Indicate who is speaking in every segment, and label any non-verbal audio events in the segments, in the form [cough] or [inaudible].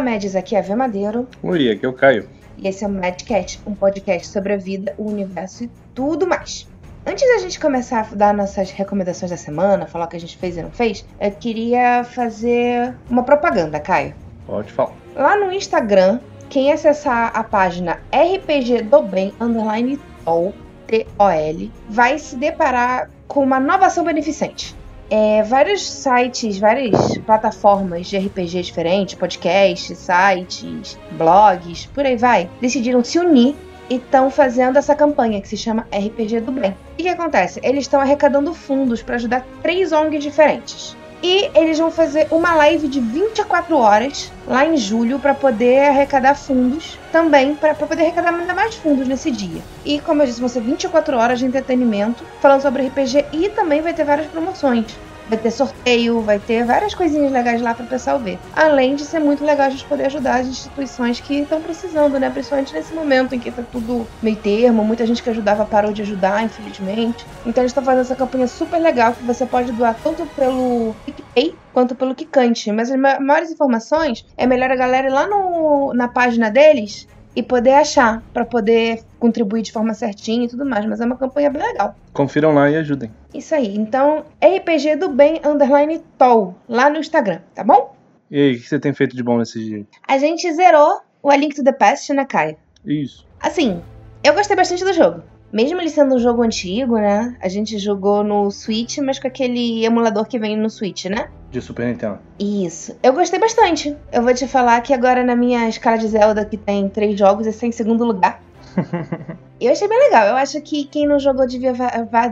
Speaker 1: Olá, Mads, aqui é a V Madeiro.
Speaker 2: Oi, aqui é o Caio.
Speaker 1: E esse é o Madcast, um podcast sobre a vida, o universo e tudo mais. Antes da gente começar a dar nossas recomendações da semana, falar o que a gente fez e não fez, eu queria fazer uma propaganda, Caio.
Speaker 2: Pode falar.
Speaker 1: Lá no Instagram, quem acessar a página RPG do Bem, underline TOL, T-O-L, vai se deparar com uma nova ação beneficente. É, vários sites, várias plataformas de RPG diferentes, podcasts, sites, blogs, por aí vai, decidiram se unir e estão fazendo essa campanha que se chama RPG do Bem. E o que acontece? Eles estão arrecadando fundos para ajudar três ONGs diferentes. E eles vão fazer uma live de 24 horas lá em julho para poder arrecadar fundos também, para poder arrecadar ainda mais fundos nesse dia. E como eu disse, vão ser 24 horas de entretenimento falando sobre RPG e também vai ter várias promoções. Vai ter sorteio, vai ter várias coisinhas legais lá para o pessoal ver. Além de ser muito legal a gente poder ajudar as instituições que estão precisando, né? Principalmente nesse momento em que tá tudo meio termo, muita gente que ajudava parou de ajudar, infelizmente. Então eles estão fazendo essa campanha super legal que você pode doar tanto pelo PicPay quanto pelo Kikante. Mas as maiores informações é melhor a galera ir lá no, na página deles e poder achar para poder contribuir de forma certinha e tudo mais. Mas é uma campanha bem legal.
Speaker 2: Confiram lá e ajudem.
Speaker 1: Isso aí. Então, RPG do Bem Underline Tol, lá no Instagram, tá bom?
Speaker 2: E aí, o que você tem feito de bom nesses dias?
Speaker 1: A gente zerou o A Link to the Past, né, Caio?
Speaker 2: Isso.
Speaker 1: Assim, eu gostei bastante do jogo. Mesmo ele sendo um jogo antigo, né? A gente jogou no Switch, mas com aquele emulador que vem no Switch, né?
Speaker 2: De Super Nintendo.
Speaker 1: Isso. Eu gostei bastante. Eu vou te falar que agora na minha escala de Zelda, que tem três jogos, esse é em segundo lugar. [laughs] eu achei bem legal. Eu acho que quem não jogou devia,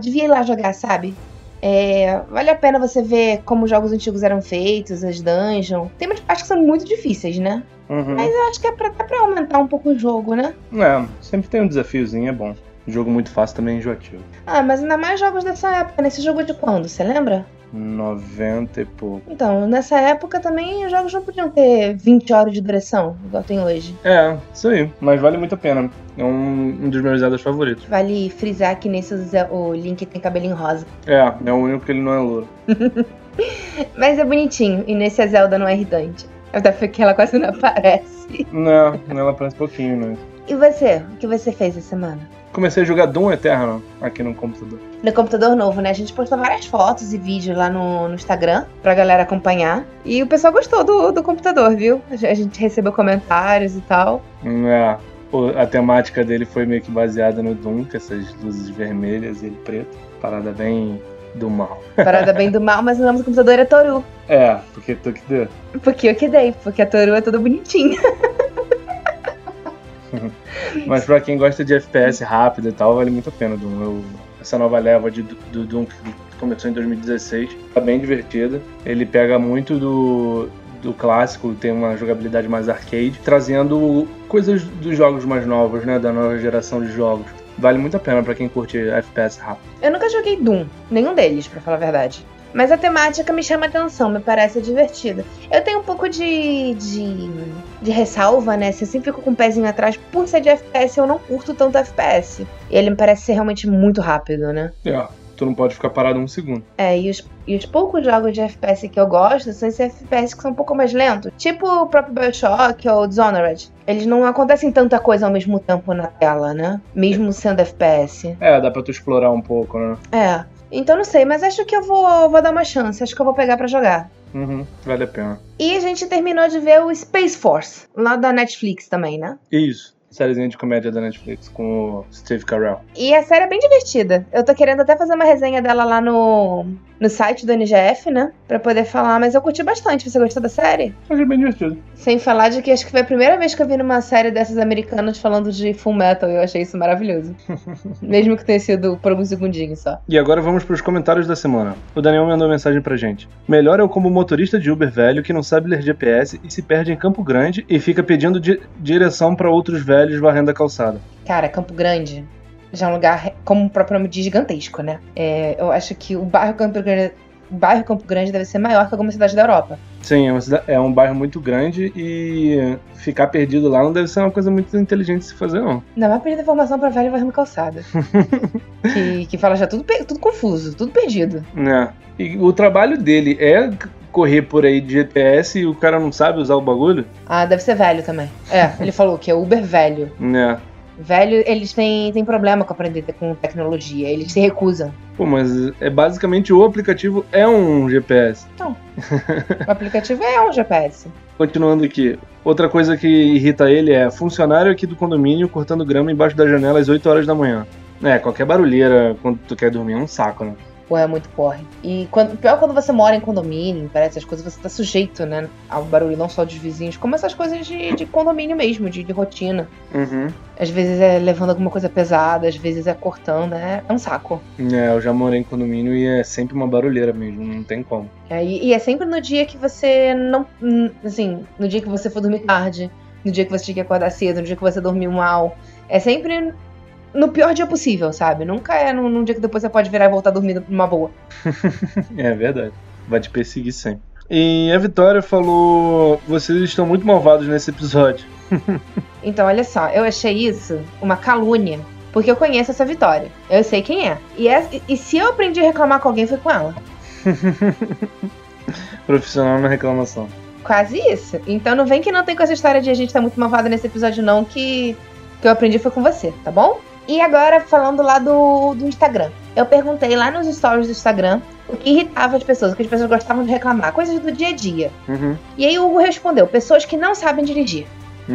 Speaker 1: devia ir lá jogar, sabe? É, vale a pena você ver como os jogos antigos eram feitos, as dungeons. Tem umas partes que são muito difíceis, né?
Speaker 2: Uhum.
Speaker 1: Mas eu acho que é pra, até pra aumentar um pouco o jogo, né?
Speaker 2: É, sempre tem um desafiozinho, é bom. Jogo muito fácil também é enjoativo.
Speaker 1: Ah, mas ainda mais jogos dessa época, né? Esse jogo de quando, você lembra?
Speaker 2: 90 e pouco.
Speaker 1: Então, nessa época também os jogos não podiam ter 20 horas de duração, igual tem hoje.
Speaker 2: É, isso aí. Mas vale muito a pena. É um, um dos meus Zeldas favoritos.
Speaker 1: Vale frisar que nesse o Link tem cabelinho rosa.
Speaker 2: É, é o único que ele não é louro. [laughs]
Speaker 1: Mas é bonitinho, e nesse a Zelda não é irritante. Até porque ela quase não [laughs] aparece.
Speaker 2: Não, ela aparece pouquinho, né?
Speaker 1: E você? O que você fez essa semana?
Speaker 2: Comecei a jogar Doom Eternal aqui no computador.
Speaker 1: No computador novo, né? A gente postou várias fotos e vídeos lá no, no Instagram pra galera acompanhar. E o pessoal gostou do, do computador, viu? A gente recebeu comentários e tal.
Speaker 2: É, a temática dele foi meio que baseada no Doom, com essas luzes vermelhas e ele preto. Parada bem do mal. [laughs]
Speaker 1: Parada bem do mal, mas o nome do computador é Toru.
Speaker 2: É, porque tu que deu.
Speaker 1: Porque eu que dei, porque a Toru é toda bonitinha. [laughs] [laughs]
Speaker 2: Mas pra quem gosta de FPS rápido e tal, vale muito a pena Doom. Eu, essa nova leva de, do Doom que começou em 2016 tá bem divertida. Ele pega muito do, do clássico, tem uma jogabilidade mais arcade, trazendo coisas dos jogos mais novos, né? Da nova geração de jogos. Vale muito a pena para quem curte FPS rápido.
Speaker 1: Eu nunca joguei Doom, nenhum deles, para falar a verdade. Mas a temática me chama atenção, me parece divertida. Eu tenho um pouco de, de, de ressalva, né? Se eu sempre fico com o um pezinho atrás, por ser de FPS, eu não curto tanto FPS. E ele me parece ser realmente muito rápido, né?
Speaker 2: É, tu não pode ficar parado um segundo.
Speaker 1: É, e os, e os poucos jogos de FPS que eu gosto são esses FPS que são um pouco mais lentos. Tipo o próprio Bioshock ou Dishonored. Eles não acontecem tanta coisa ao mesmo tempo na tela, né? Mesmo sendo FPS.
Speaker 2: É, dá pra tu explorar um pouco, né?
Speaker 1: É. Então não sei, mas acho que eu vou, vou dar uma chance. Acho que eu vou pegar para jogar.
Speaker 2: Uhum, vale a pena.
Speaker 1: E a gente terminou de ver o Space Force, lá da Netflix também, né?
Speaker 2: Isso. Sériezinha de comédia da Netflix com o Steve Carell.
Speaker 1: E a série é bem divertida. Eu tô querendo até fazer uma resenha dela lá no, no site do NGF, né? Pra poder falar, mas eu curti bastante. Você gostou da série?
Speaker 2: Achei bem divertido.
Speaker 1: Sem falar de que acho que foi a primeira vez que eu vi numa série dessas americanas falando de Full Metal eu achei isso maravilhoso. [laughs] Mesmo que tenha sido por alguns segundinhos só.
Speaker 2: E agora vamos pros comentários da semana. O Daniel mandou mensagem pra gente. Melhor é o como motorista de Uber velho que não sabe ler GPS e se perde em Campo Grande e fica pedindo di direção para outros velhos varrendo a calçada.
Speaker 1: Cara, Campo Grande já é um lugar, como o próprio nome diz, gigantesco, né? É, eu acho que o bairro Campo Grande, o bairro Campo Grande deve ser maior que alguma cidade da Europa.
Speaker 2: Sim, é, uma cidade, é um bairro muito grande e ficar perdido lá não deve ser uma coisa muito inteligente de se fazer, não.
Speaker 1: Não, vai pedir informação pra velho varrendo calçada. [laughs] que, que fala já tudo, tudo confuso, tudo perdido.
Speaker 2: É. E o trabalho dele é correr por aí de GPS e o cara não sabe usar o bagulho?
Speaker 1: Ah, deve ser velho também. É, ele falou que é Uber velho.
Speaker 2: É.
Speaker 1: Velho, eles têm, têm problema com aprender com tecnologia, eles se recusam.
Speaker 2: Pô, mas é basicamente o aplicativo é um GPS.
Speaker 1: O aplicativo é um GPS.
Speaker 2: Continuando aqui. Outra coisa que irrita ele é funcionário aqui do condomínio cortando grama embaixo da janela às 8 horas da manhã. É, qualquer barulheira quando tu quer dormir é um saco, né?
Speaker 1: Pô, é muito porre. E quando, pior quando você mora em condomínio, parece essas coisas, você tá sujeito, né? Ao barulho não só dos vizinhos, como essas coisas de, de condomínio mesmo, de, de rotina.
Speaker 2: Uhum.
Speaker 1: Às vezes é levando alguma coisa pesada, às vezes é cortando, é, é um saco.
Speaker 2: É, eu já morei em condomínio e é sempre uma barulheira mesmo, não tem como.
Speaker 1: É, e, e é sempre no dia que você não. Assim, no dia que você for dormir tarde, no dia que você tinha que acordar cedo, no dia que você dormiu mal. É sempre no pior dia possível, sabe? Nunca é num, num dia que depois você pode virar e voltar dormindo numa boa. [laughs]
Speaker 2: É verdade. Vai te perseguir sempre. E a Vitória falou: vocês estão muito malvados nesse episódio. [laughs]
Speaker 1: Então, olha só, eu achei isso uma calúnia. Porque eu conheço essa Vitória. Eu sei quem é. E, é- e se eu aprendi a reclamar com alguém, foi com ela. [laughs]
Speaker 2: Profissional na reclamação.
Speaker 1: Quase isso. Então não vem que não tem com essa história de a gente tá muito malvada nesse episódio, não, que, que eu aprendi foi com você, tá bom? E agora, falando lá do, do Instagram. Eu perguntei lá nos stories do Instagram o que irritava as pessoas, o que as pessoas gostavam de reclamar, coisas do dia a dia.
Speaker 2: Uhum.
Speaker 1: E aí o Hugo respondeu: pessoas que não sabem dirigir.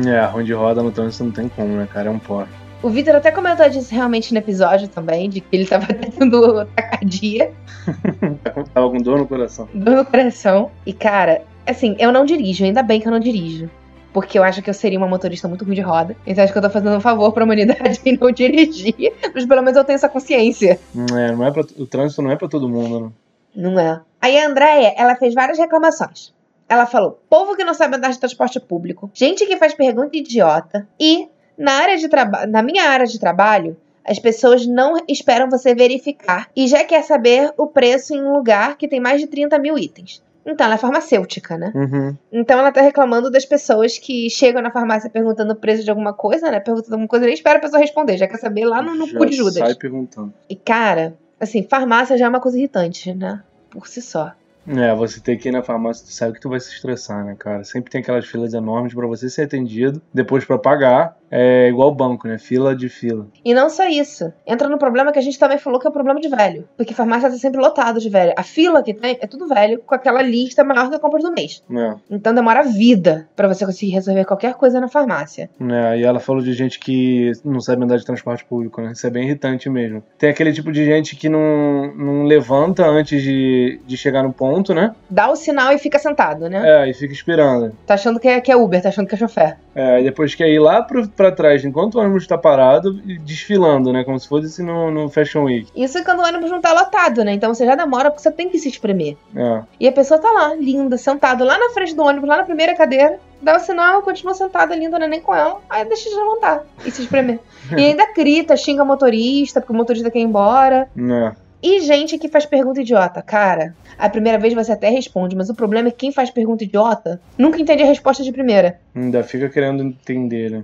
Speaker 2: É, ruim de roda no trânsito não tem como, né, cara? É um porre.
Speaker 1: O Vitor até comentou disso realmente no episódio também, de que ele tava [laughs] tendo tacardia, [laughs]
Speaker 2: Tava com dor no coração.
Speaker 1: dor no coração. E cara, assim, eu não dirijo, ainda bem que eu não dirijo. Porque eu acho que eu seria uma motorista muito ruim de roda. Então acho que eu tô fazendo um favor pra humanidade em [laughs] não dirigir. Mas pelo menos eu tenho essa consciência.
Speaker 2: É, não é pra, o trânsito não é pra todo mundo, né?
Speaker 1: Não é. Aí a Andréia, ela fez várias reclamações. Ela falou: povo que não sabe andar de transporte público, gente que faz pergunta idiota e na área de trabalho, na minha área de trabalho, as pessoas não esperam você verificar e já quer saber o preço em um lugar que tem mais de 30 mil itens. Então, ela é farmacêutica, né?
Speaker 2: Uhum.
Speaker 1: Então ela tá reclamando das pessoas que chegam na farmácia perguntando o preço de alguma coisa, né? Perguntando alguma coisa, nem espera a pessoa responder, já quer saber lá no, no
Speaker 2: Já
Speaker 1: cu de Judas.
Speaker 2: Sai perguntando.
Speaker 1: E cara, assim, farmácia já é uma coisa irritante, né? Por si só.
Speaker 2: É, você tem que ir na farmácia, tu sabe que tu vai se estressar, né, cara? Sempre tem aquelas filas enormes pra você ser atendido, depois pra pagar. É igual banco, né? Fila de fila.
Speaker 1: E não só isso. Entra no problema que a gente também falou que é o problema de velho. Porque farmácia tá sempre lotado de velho. A fila que tem é tudo velho, com aquela lista maior que a compra do mês.
Speaker 2: É.
Speaker 1: Então demora a vida pra você conseguir resolver qualquer coisa na farmácia.
Speaker 2: É, e ela falou de gente que não sabe andar de transporte público, né? Isso é bem irritante mesmo. Tem aquele tipo de gente que não, não levanta antes de, de chegar no ponto, né?
Speaker 1: Dá o sinal e fica sentado, né?
Speaker 2: É, e fica esperando.
Speaker 1: Tá achando que é, que é Uber, tá achando que é chofer.
Speaker 2: É, e depois quer ir lá pro, pra trás, enquanto o ônibus tá parado, e desfilando, né? Como se fosse no, no Fashion Week.
Speaker 1: Isso é quando o ônibus não tá lotado, né? Então você já demora porque você tem que se espremer.
Speaker 2: É.
Speaker 1: E a pessoa tá lá, linda, sentada lá na frente do ônibus, lá na primeira cadeira. Dá o sinal, continua sentada, linda, não é nem com ela. Aí deixa de levantar e se espremer. [laughs] e ainda grita, xinga o motorista, porque o motorista quer ir embora.
Speaker 2: É.
Speaker 1: E gente que faz pergunta idiota. Cara, a primeira vez você até responde, mas o problema é que quem faz pergunta idiota nunca entende a resposta de primeira.
Speaker 2: Ainda fica querendo entender, né?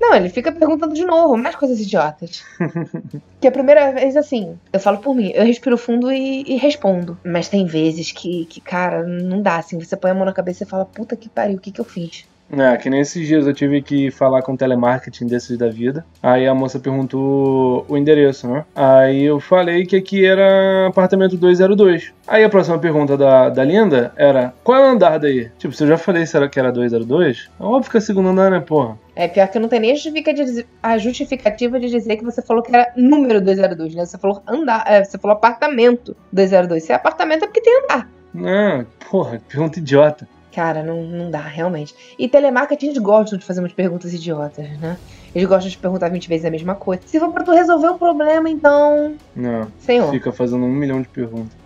Speaker 1: Não, ele fica perguntando de novo, mais coisas idiotas. [laughs] que a primeira vez, assim, eu falo por mim, eu respiro fundo e, e respondo. Mas tem vezes que, que, cara, não dá, assim, você põe a mão na cabeça e fala, puta que pariu, o que que eu fiz?
Speaker 2: É, que nesses dias eu tive que falar com telemarketing desses da vida. Aí a moça perguntou o endereço, né? Aí eu falei que aqui era apartamento 202. Aí a próxima pergunta da, da Linda era: qual é o andar daí? Tipo, se eu já falei se era que era 202, é óbvio que é segundo andar, né, porra?
Speaker 1: É pior que não tem nem a justificativa- a justificativa de dizer que você falou que era número 202, né? Você falou andar, é, você falou apartamento 202. Se é apartamento é porque tem andar.
Speaker 2: Não, porra, pergunta idiota.
Speaker 1: Cara, não, não dá, realmente. E telemarketing, eles gostam de fazer umas perguntas idiotas, né? Eles gostam de perguntar 20 vezes a mesma coisa. Se for pra tu resolver o problema, então.
Speaker 2: Não,
Speaker 1: Senhor.
Speaker 2: fica fazendo um milhão de perguntas.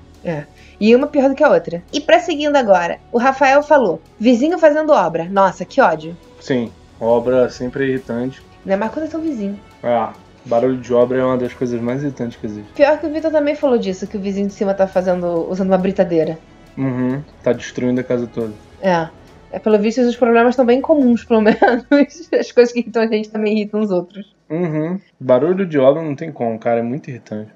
Speaker 1: E uma pior do que a outra. E pra seguindo agora, o Rafael falou: vizinho fazendo obra. Nossa, que ódio.
Speaker 2: Sim, obra sempre é irritante.
Speaker 1: Ainda mais quando é seu vizinho.
Speaker 2: Ah, barulho de obra é uma das coisas mais irritantes que existe.
Speaker 1: Pior que o Vitor também falou disso, que o vizinho de cima tá fazendo. usando uma britadeira.
Speaker 2: Uhum, tá destruindo a casa toda.
Speaker 1: É. É, pelo visto, os problemas estão bem comuns, pelo menos. [laughs] As coisas que irritam a gente também irritam os outros.
Speaker 2: Uhum. Barulho de obra não tem como, cara, é muito irritante.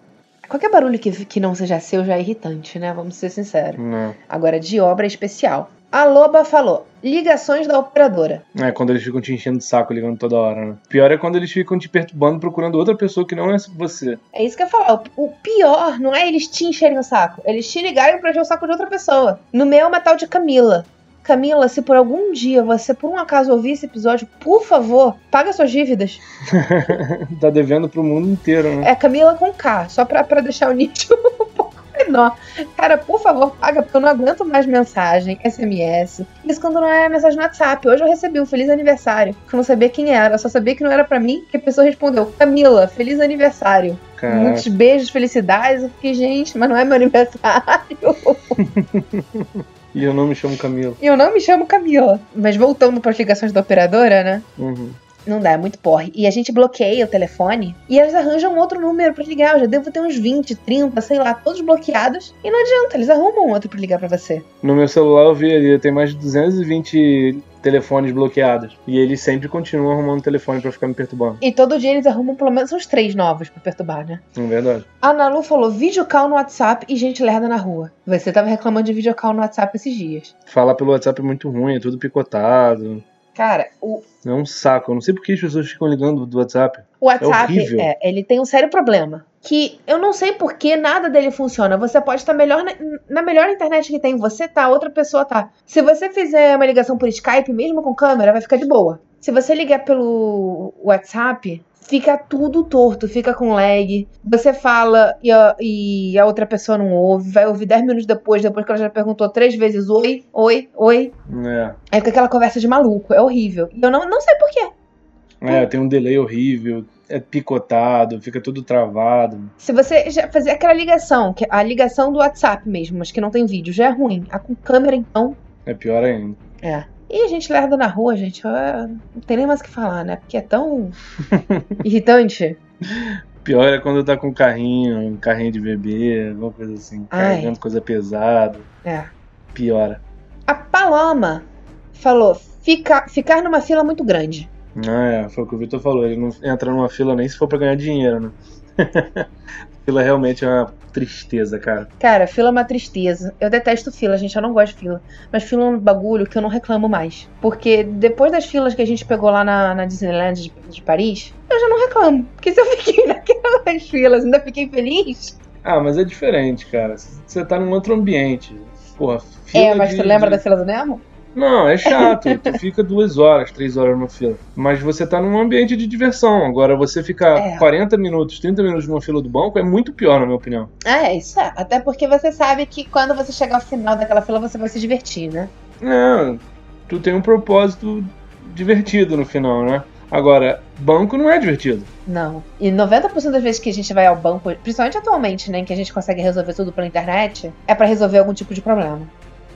Speaker 1: Qualquer barulho que, que não seja seu já é irritante, né? Vamos ser sinceros.
Speaker 2: Não.
Speaker 1: Agora, de obra é especial. A Loba falou: ligações da operadora.
Speaker 2: É quando eles ficam te enchendo de saco ligando toda hora, né? Pior é quando eles ficam te perturbando procurando outra pessoa que não é você.
Speaker 1: É isso que eu ia falar. O, o pior não é eles te encherem o saco. Eles te ligarem pra encher o saco de outra pessoa. No meu é uma tal de Camila. Camila, se por algum dia você por um acaso ouvir esse episódio, por favor, paga suas dívidas. [laughs]
Speaker 2: tá devendo pro mundo inteiro, né?
Speaker 1: É Camila com K, só pra, pra deixar o nicho [laughs] menor. Cara, por favor, paga, porque eu não aguento mais mensagem, SMS. Isso quando não é mensagem no WhatsApp. Hoje eu recebi um feliz aniversário, que eu não sabia quem era, eu só sabia que não era pra mim, que a pessoa respondeu, Camila, feliz aniversário.
Speaker 2: Caraca.
Speaker 1: Muitos beijos, felicidades. Eu fiquei, gente, mas não é meu aniversário. [laughs]
Speaker 2: E eu não me chamo Camilo.
Speaker 1: E eu não me chamo Camila. Mas voltando para as ligações da operadora, né?
Speaker 2: Uhum.
Speaker 1: Não dá, é muito porre. E a gente bloqueia o telefone e eles arranjam outro número pra ligar. Eu já devo ter uns 20, 30, sei lá, todos bloqueados. E não adianta, eles arrumam outro pra ligar pra você.
Speaker 2: No meu celular eu vi ali, tem mais de 220 telefones bloqueados. E eles sempre continuam arrumando telefone pra ficar me perturbando.
Speaker 1: E todo dia eles arrumam pelo menos uns três novos pra perturbar, né?
Speaker 2: É verdade.
Speaker 1: A Nalu falou videocall no WhatsApp e gente lerda na rua. Você tava reclamando de videocall no WhatsApp esses dias.
Speaker 2: Falar pelo WhatsApp é muito ruim, é tudo picotado.
Speaker 1: Cara, o,
Speaker 2: É um saco. Eu não sei por que as pessoas ficam ligando do WhatsApp.
Speaker 1: O WhatsApp,
Speaker 2: horrível.
Speaker 1: é, ele tem um sério problema. Que eu não sei por que nada dele funciona. Você pode estar melhor na, na melhor internet que tem. Você tá, outra pessoa tá. Se você fizer uma ligação por Skype, mesmo com câmera, vai ficar de boa. Se você ligar pelo WhatsApp, fica tudo torto, fica com lag. Você fala e a, e a outra pessoa não ouve. Vai ouvir 10 minutos depois, depois que ela já perguntou três vezes oi, oi, oi.
Speaker 2: É.
Speaker 1: Aí fica aquela conversa de maluco. É horrível. E eu não, não sei por quê.
Speaker 2: É, tem um delay horrível, é picotado, fica tudo travado.
Speaker 1: Se você já fazer aquela ligação, que a ligação do WhatsApp mesmo, mas que não tem vídeo, já é ruim. A com câmera, então,
Speaker 2: É pior ainda.
Speaker 1: é. E a gente lerda na rua, gente, não tem nem mais o que falar, né? Porque é tão [laughs] irritante.
Speaker 2: Pior é quando tá com um carrinho, um carrinho de bebê, alguma coisa assim,
Speaker 1: Ai.
Speaker 2: carregando coisa pesada.
Speaker 1: É.
Speaker 2: Piora.
Speaker 1: A Paloma falou: fica, ficar numa fila muito grande.
Speaker 2: Ah, é, foi o que o Vitor falou. Ele não entra numa fila nem se for pra ganhar dinheiro, né? [laughs] fila realmente é uma tristeza, cara.
Speaker 1: Cara, fila é uma tristeza. Eu detesto fila, gente, eu não gosto de fila. Mas fila é um bagulho que eu não reclamo mais. Porque depois das filas que a gente pegou lá na, na Disneyland de, de Paris, eu já não reclamo. Porque se eu fiquei [laughs] naquelas filas, ainda fiquei feliz.
Speaker 2: Ah, mas é diferente, cara. Você tá num outro ambiente. Porra, fila
Speaker 1: É, mas
Speaker 2: de-
Speaker 1: tu lembra
Speaker 2: de-
Speaker 1: da fila do Nemo?
Speaker 2: Não, é chato. tu fica duas horas, três horas numa fila. Mas você tá num ambiente de diversão. Agora, você ficar
Speaker 1: É.
Speaker 2: 40 minutos, 30 minutos numa fila do banco é muito pior, na minha opinião.
Speaker 1: É, isso é. Até porque você sabe que quando você chegar ao final daquela fila, você vai se divertir, né?
Speaker 2: É, tu tem um propósito divertido no final, né? Agora, banco não é divertido.
Speaker 1: Não. E 90% das vezes que a gente vai ao banco, principalmente atualmente, né, que a gente consegue resolver tudo pela internet, é pra resolver algum tipo de problema.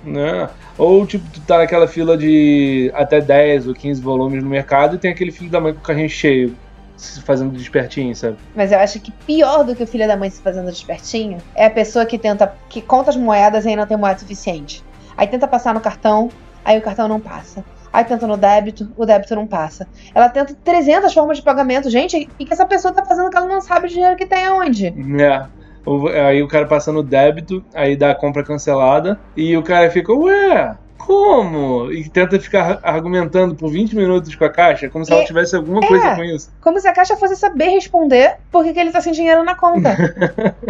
Speaker 2: Né? Ou, tipo, tu tá naquela fila de até 10 ou 15 volumes no mercado e tem aquele filho da mãe com o carrinho cheio, se fazendo despertinho, sabe?
Speaker 1: Mas eu acho que pior do que o filho da mãe se fazendo despertinho é a pessoa que tenta, que conta as moedas e aí não tem moeda suficiente. Aí tenta passar no cartão, aí o cartão não passa. Aí tenta no débito, o débito não passa. Ela tenta 300 formas de pagamento. Gente, o que que essa pessoa tá fazendo que ela não sabe o dinheiro que tem aonde?
Speaker 2: É. Aí o cara passa no débito, aí dá a compra cancelada, e o cara fica, ué, como? E tenta ficar argumentando por 20 minutos com a caixa, como se ela
Speaker 1: É,
Speaker 2: tivesse alguma coisa com isso.
Speaker 1: Como se a caixa fosse saber responder por que, que ele tá sem dinheiro na conta.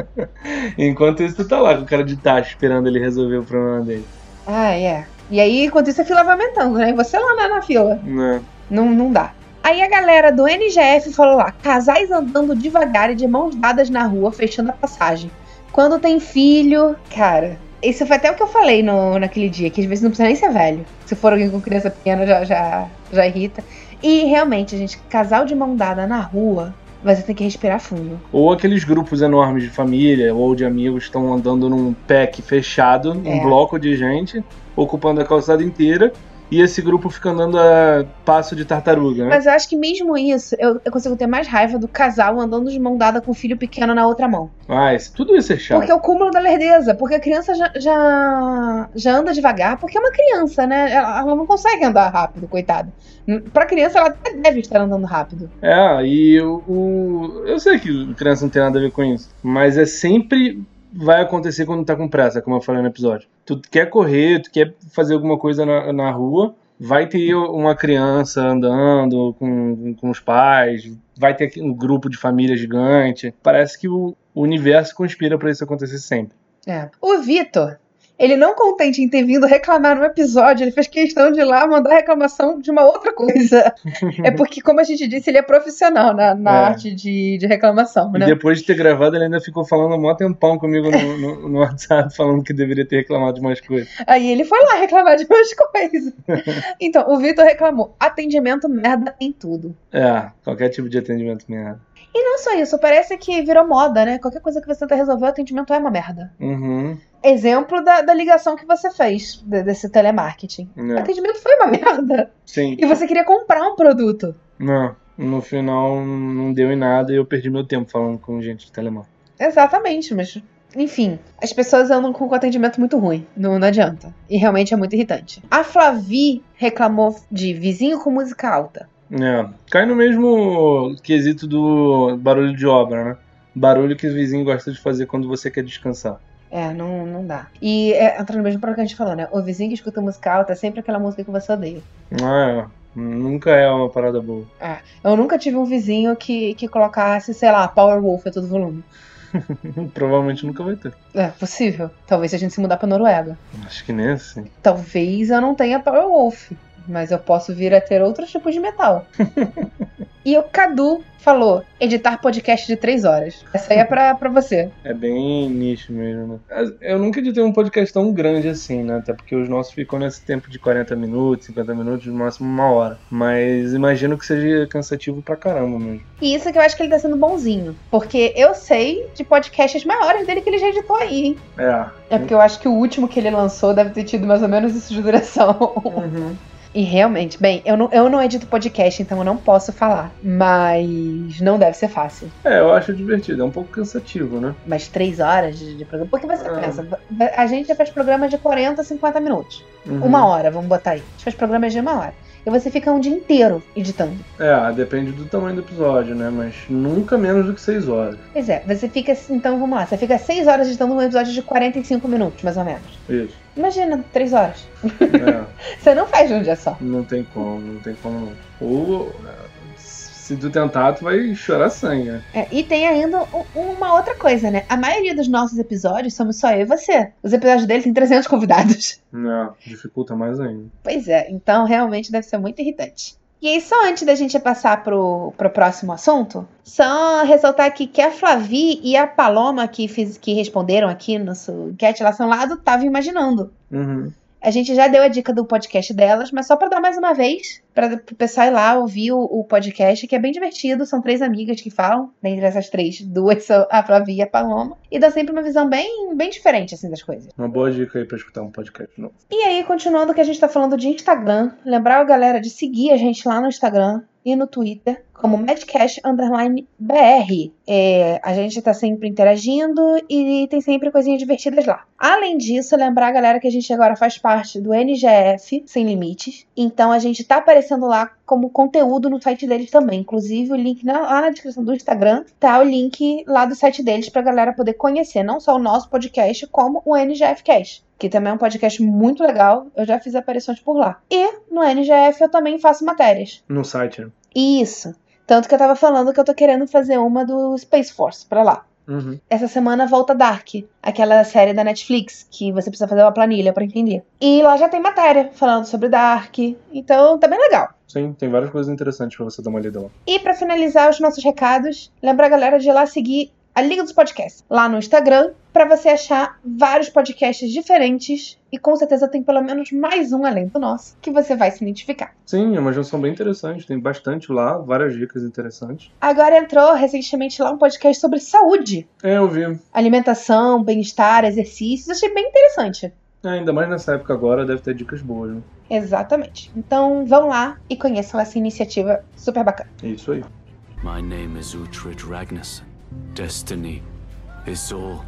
Speaker 1: [laughs]
Speaker 2: Enquanto isso, tu tá lá com o cara de taxa esperando ele resolver o problema dele.
Speaker 1: ah, é. E aí, enquanto isso, a fila vai aumentando, né? E você lá na, na fila.
Speaker 2: Né?
Speaker 1: Não, não dá. Aí a galera do NGF falou lá: casais andando devagar e de mãos dadas na rua, fechando a passagem. Quando tem filho. Cara, isso foi até o que eu falei no, naquele dia, que às vezes não precisa nem ser velho. Se for alguém com criança pequena, já, já, já irrita. E realmente, gente, casal de mão dada na rua, você tem que respirar fundo.
Speaker 2: Ou aqueles grupos enormes de família ou de amigos estão andando num pack fechado, um
Speaker 1: É.
Speaker 2: bloco de gente, ocupando a calçada inteira, e esse grupo fica andando a passo de tartaruga, né?
Speaker 1: Mas eu acho que mesmo isso, eu, eu consigo ter mais raiva do casal andando de mão dada com o filho pequeno na outra mão.
Speaker 2: Ah, isso, tudo isso é chato.
Speaker 1: Porque é o cúmulo da lerdeza. Porque a criança já, já, já anda devagar, porque é uma criança, né? Ela, ela não consegue andar rápido, coitada. Pra criança, ela até deve estar andando rápido.
Speaker 2: É, e o, o- Eu sei que criança não tem nada a ver com isso, mas é sempre vai acontecer quando tá com pressa, como eu falei no episódio. Tu quer correr, tu quer fazer alguma coisa na, na rua, vai ter uma criança andando com, com os pais, vai ter um grupo de família gigante. Parece que o, universo conspira pra isso acontecer sempre.
Speaker 1: É. O Vitor, ele não contente em ter vindo reclamar no episódio, ele fez questão de ir lá mandar reclamação de uma outra coisa. [laughs] é porque, como a gente disse, ele é profissional na, na
Speaker 2: É.
Speaker 1: arte de, de reclamação,
Speaker 2: E
Speaker 1: né?
Speaker 2: depois de ter gravado, ele ainda ficou falando um tempão comigo no, no, no WhatsApp, [laughs] falando que deveria ter reclamado de mais coisas.
Speaker 1: Aí ele foi lá reclamar de umas [laughs] coisas. Então, o Vitor reclamou: atendimento merda em tudo.
Speaker 2: É, qualquer tipo de atendimento merda.
Speaker 1: E não só isso, parece que virou moda, né? Qualquer coisa que você tenta resolver, o atendimento é uma merda.
Speaker 2: Uhum.
Speaker 1: Exemplo da, da ligação que você fez de- desse telemarketing. O
Speaker 2: É.
Speaker 1: atendimento foi uma [laughs] merda.
Speaker 2: Sim.
Speaker 1: E você queria comprar um produto.
Speaker 2: Não, no final não deu em nada e eu perdi meu tempo falando com gente de telemar.
Speaker 1: Exatamente, mas. Enfim, as pessoas andam com o atendimento muito ruim. Não, não adianta. E realmente é muito irritante. A Flavi reclamou de vizinho com música alta.
Speaker 2: É, cai no mesmo quesito do barulho de obra, né? Barulho que o vizinho gosta de fazer quando você quer descansar.
Speaker 1: É, não, não dá. E é, entra no mesmo problema que a gente falou, né? O vizinho que escuta música alta é sempre aquela música que você odeia.
Speaker 2: Ah, é. Nunca é uma parada boa.
Speaker 1: Eu nunca tive um vizinho que, que colocasse, sei lá, Power Wolf a todo volume. [laughs]
Speaker 2: Provavelmente nunca vai ter.
Speaker 1: É possível. Talvez se a gente se mudar pra Noruega.
Speaker 2: Acho que nem assim.
Speaker 1: Talvez eu não tenha Power Wolf, mas eu posso vir a ter outros tipos de metal. [laughs] e o Cadu falou: editar podcast de três horas. Essa aí é pra, pra você.
Speaker 2: É bem nicho mesmo, né? Eu nunca editei um podcast tão grande assim, né? Até porque os nossos ficam nesse tempo de 40 minutos, 50 minutos, no máximo uma hora. Mas imagino que seja cansativo pra caramba mesmo.
Speaker 1: E isso que eu acho que ele tá sendo bonzinho. Porque eu sei de podcasts maiores dele que ele já editou aí, hein?
Speaker 2: É.
Speaker 1: É porque eu acho que o último que ele lançou deve ter tido mais ou menos isso de duração.
Speaker 2: Uhum.
Speaker 1: E realmente, bem, eu não, eu não edito podcast, então eu não posso falar. Mas não deve ser fácil.
Speaker 2: É, eu acho divertido. É um pouco cansativo, né?
Speaker 1: Mas três horas de, de programa. Porque você
Speaker 2: Ah.
Speaker 1: pensa, a gente já faz programas de 40, 50 minutos.
Speaker 2: Uhum.
Speaker 1: Uma hora, vamos botar aí. A gente faz programas de uma hora. E você fica um dia inteiro editando.
Speaker 2: É, depende do tamanho do episódio, né? Mas nunca menos do que 6 horas.
Speaker 1: Pois é, você fica. Então vamos lá, você fica seis horas editando um episódio de 45 minutos, mais ou menos.
Speaker 2: Isso.
Speaker 1: Imagina, três horas.
Speaker 2: É, [laughs]
Speaker 1: Você não faz num dia só.
Speaker 2: não tem como, não tem como não. Ou se tu tentar, tu vai chorar sangue, né?
Speaker 1: É, e tem ainda uma outra coisa, né? A maioria dos nossos episódios somos só eu e você. Os episódios dele tem 300 convidados.
Speaker 2: Não, dificulta mais ainda.
Speaker 1: Pois é, então realmente deve ser muito irritante. E aí, só antes da gente passar pro, pro próximo assunto, só ressaltar aqui que a Flavi e a Paloma que, fiz, que responderam aqui no nosso enquete, elas são lá do Tava Imaginando.
Speaker 2: Uhum.
Speaker 1: A gente já deu a dica do podcast delas, mas só pra dar mais uma vez, para o pessoal ir lá ouvir o, o podcast, que é bem divertido. São três amigas que falam, dentre essas três, duas são a Flavia e a Paloma, e dá sempre uma visão bem, bem diferente assim das coisas.
Speaker 2: Uma boa dica aí pra escutar um podcast novo.
Speaker 1: E aí, continuando que a gente tá falando de Instagram, lembrar a galera de seguir a gente lá no Instagram e no Twitter, como Madcast Underline BR. É, a gente tá sempre interagindo e tem sempre coisinhas divertidas lá. Além disso, lembrar a galera que a gente agora faz parte do NGF Sem Limites. Então a gente tá aparecendo lá como conteúdo no site deles também. Inclusive, o link na- lá na descrição do Instagram tá o link lá do site deles pra galera poder conhecer não só o nosso podcast, como o NGF Cast que também é um podcast muito legal. Eu já fiz aparições por lá. E no NGF eu também faço matérias.
Speaker 2: No site, né?
Speaker 1: Isso. Tanto que eu tava falando que eu tô querendo fazer uma do Space Force pra lá.
Speaker 2: Uhum.
Speaker 1: Essa semana volta Dark, aquela série da Netflix que você precisa fazer uma planilha pra entender. E lá já tem matéria falando sobre Dark, então tá bem legal.
Speaker 2: Sim, tem várias coisas interessantes pra você dar uma lida lá.
Speaker 1: E pra finalizar os nossos recados, lembra a galera de ir lá seguir a Liga dos Podcasts lá no Instagram pra você achar vários podcasts diferentes e com certeza tem pelo menos mais um além do nosso que você vai se identificar.
Speaker 2: Sim, é uma junção bem interessante, tem bastante lá, várias dicas interessantes.
Speaker 1: Agora entrou recentemente lá um podcast sobre saúde,
Speaker 2: É, eu vi.
Speaker 1: alimentação, bem-estar, exercícios, achei bem interessante.
Speaker 2: É, ainda mais nessa época agora, deve ter dicas boas, né?
Speaker 1: Exatamente. Então vão lá e conheçam essa iniciativa super bacana.
Speaker 2: É isso aí.
Speaker 3: My name is Uhtred Ragnarsson. Destiny is all.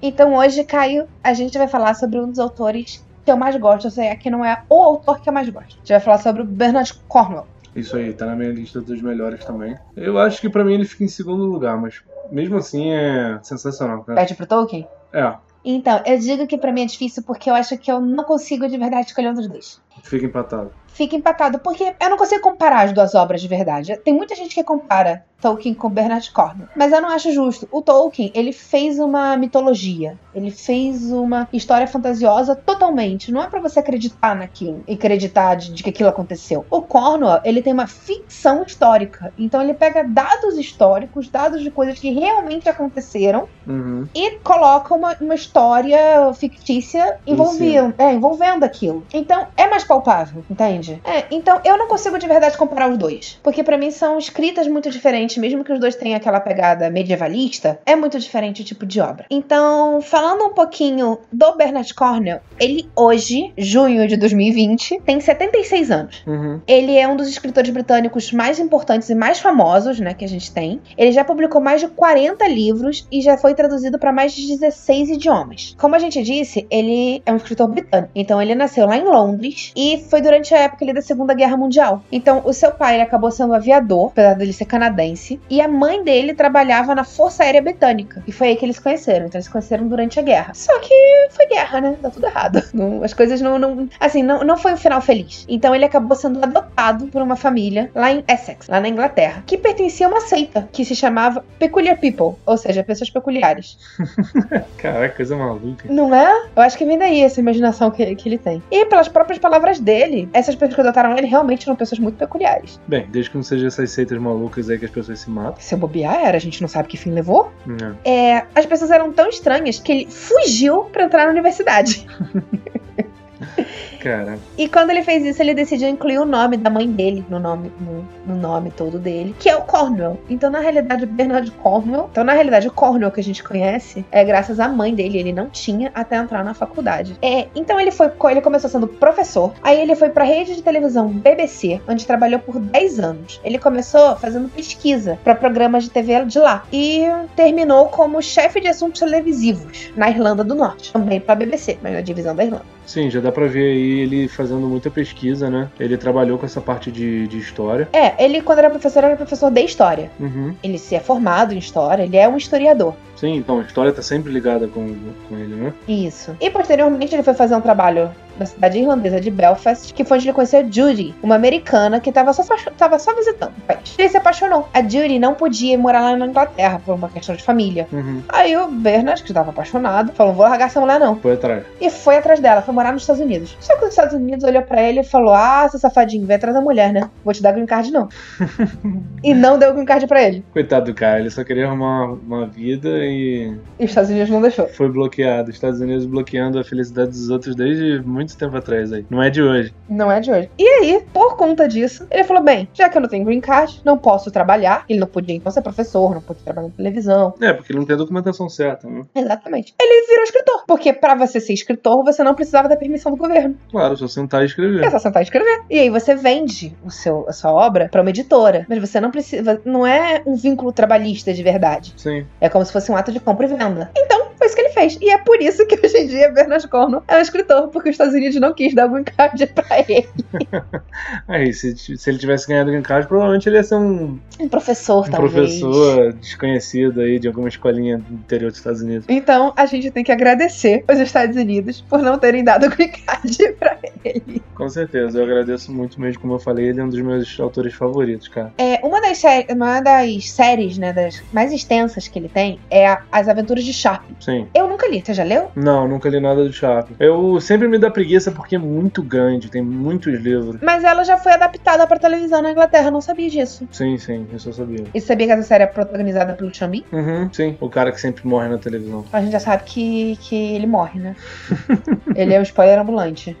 Speaker 1: Então hoje, Caio, a gente vai falar sobre um dos autores que eu mais gosto. Eu sei que não é o autor que eu mais gosto. A gente vai falar sobre o Bernard Cornwell.
Speaker 2: Isso aí, tá na minha lista dos melhores também. Eu acho que pra mim ele fica em segundo lugar, mas mesmo assim é sensacional, cara.
Speaker 1: Pede pro Tolkien?
Speaker 2: É,
Speaker 1: Então, eu digo que pra mim é difícil porque eu acho que eu não consigo de verdade escolher um dos dois.
Speaker 2: Fica empatado.
Speaker 1: Fica empatado, porque eu não consigo comparar as duas obras de verdade. Tem muita gente que compara Tolkien com Bernard Cornwell, mas eu não acho justo. O Tolkien, ele fez uma mitologia, ele fez uma história fantasiosa totalmente. Não é pra você acreditar naquilo e acreditar de, de que aquilo aconteceu. O Cornwell, ele tem uma ficção histórica, então ele pega dados históricos, dados de coisas que realmente aconteceram
Speaker 2: Uhum.
Speaker 1: e coloca uma, uma história fictícia envolvendo, é, envolvendo aquilo. Então é mais palpável, entende? É, então eu não consigo de verdade comparar os dois, porque pra mim são escritas muito diferentes, mesmo que os dois tenham aquela pegada medievalista, é muito diferente o tipo de obra. Então, falando um pouquinho do Bernard Cornwell, ele hoje, junho de 2020, tem 76 anos.
Speaker 2: Uhum.
Speaker 1: Ele é um dos escritores britânicos mais importantes e mais famosos, né, que a gente tem. Ele já publicou mais de 40 livros e já foi traduzido para mais de 16 idiomas. Como a gente disse, ele é um escritor britânico. Então ele nasceu lá em Londres e foi durante a época ali da Segunda Guerra Mundial. Então o seu pai acabou sendo aviador, apesar dele ser canadense, e a mãe dele trabalhava na Força Aérea Britânica. E foi aí que eles conheceram. Então eles conheceram durante a guerra. Só que foi guerra, né? Dá tudo errado. [laughs] Não- as coisas não, não assim, não, não foi um final feliz. Então ele acabou sendo adotado por uma família lá em Essex, lá na Inglaterra, que pertencia a uma seita que se chamava Peculiar People, ou seja, pessoas peculiares. [laughs]
Speaker 2: Caraca, coisa maluca.
Speaker 1: Não é? Eu acho que vem daí essa imaginação que, que ele tem. E pelas próprias palavras dele, essas pessoas que adotaram ele realmente eram pessoas muito peculiares.
Speaker 2: Bem, desde que não seja essas seitas malucas aí que as pessoas se matam.
Speaker 1: Se eu bobear era, a gente não sabe que fim levou.
Speaker 2: né?
Speaker 1: É, as pessoas eram tão estranhas que ele fugiu pra entrar na universidade. [laughs]
Speaker 2: Cara,
Speaker 1: E quando ele fez isso, ele decidiu incluir o nome da mãe dele no nome, no, no nome todo dele, que é o Cornwell. Então, na realidade, Bernard Cornwell. Então, na realidade, o Cornwell que a gente conhece é graças à mãe dele. Ele não tinha até entrar na faculdade. É, então ele foi. Ele começou sendo professor. Aí ele foi pra rede de televisão BBC, onde trabalhou por 10 anos. Ele começou fazendo pesquisa pra programas de TV de lá. E terminou como chefe de assuntos televisivos na Irlanda do Norte. Também pra BBC, mas na divisão da Irlanda.
Speaker 2: Sim, já dá pra ver aí ele fazendo muita pesquisa, né? Ele trabalhou com essa parte de, de história.
Speaker 1: É, ele, quando era professor, era professor de história.
Speaker 2: Uhum.
Speaker 1: Ele se é formado em história, ele é um historiador.
Speaker 2: Sim, então a história tá sempre ligada com, com ele, né?
Speaker 1: Isso. E posteriormente ele foi fazer um trabalho na cidade irlandesa de Belfast, que foi onde ele conheceu a Judy, uma americana que tava só, tava só visitando o país. Ele se apaixonou. A Judy não podia morar lá na Inglaterra por uma questão de família.
Speaker 2: Uhum.
Speaker 1: Aí o Bernard, que estava apaixonado, falou: vou largar essa mulher não.
Speaker 2: Foi atrás.
Speaker 1: E foi atrás dela, foi morar nos Estados Unidos. Só que os Estados Unidos olhou pra ele e falou: Ah, seu safadinho, vai atrás da mulher, né? Vou te dar green card, não. [laughs] e não deu green card pra ele.
Speaker 2: Coitado do cara, ele só queria arrumar uma vida e
Speaker 1: E os Estados Unidos não deixou.
Speaker 2: foi bloqueado. Os Estados Unidos bloqueando a felicidade dos outros desde muito tempo atrás aí. Não é de hoje.
Speaker 1: Não é de hoje. E aí, por conta disso, ele falou: bem, já que eu não tenho green card, não posso trabalhar. Ele não podia então ser professor, não podia trabalhar na televisão.
Speaker 2: É, porque ele não tem a documentação certa, né?
Speaker 1: Exatamente. Ele virou escritor. Porque pra você ser escritor, você não precisava da permissão do governo.
Speaker 2: Claro, só sentar e
Speaker 1: É
Speaker 2: escrever.
Speaker 1: só sentar e escrever. E aí você vende o seu, a sua obra pra uma editora. Mas você não precisa. Não é um vínculo trabalhista de verdade.
Speaker 2: Sim.
Speaker 1: É como se fosse um ato de compra e venda. Então, foi isso que ele fez. E é por isso que hoje em dia Bernard Cornwell é um escritor, porque os Estados Unidos não quis dar green card pra ele. [laughs]
Speaker 2: Aí, se, se ele tivesse ganhado o Green Card, provavelmente ele ia ser um,
Speaker 1: Um professor,
Speaker 2: um
Speaker 1: talvez.
Speaker 2: professor desconhecido aí de alguma escolinha do interior dos Estados Unidos.
Speaker 1: Então, a gente tem que agradecer os Estados Unidos por não terem dado o green card pra ele.
Speaker 2: Com certeza, eu agradeço muito mesmo, como eu falei, ele é um dos meus autores favoritos, cara.
Speaker 1: É, uma das, uma das séries, né, das mais extensas que ele tem é As Aventuras de Sharp.
Speaker 2: Sim.
Speaker 1: Eu nunca li, você já leu?
Speaker 2: Não, nunca li nada do Chaplin. Eu sempre me dá preguiça porque é muito grande, tem muitos livros.
Speaker 1: Mas ela já foi adaptada pra televisão na Inglaterra, eu não sabia disso.
Speaker 2: Sim, sim, eu sabia.
Speaker 1: E sabia que essa série é protagonizada pelo Chambi?
Speaker 2: Uhum, sim. O cara que sempre morre na televisão.
Speaker 1: A gente já sabe que, que ele morre, né? [laughs] ele é um spoiler ambulante.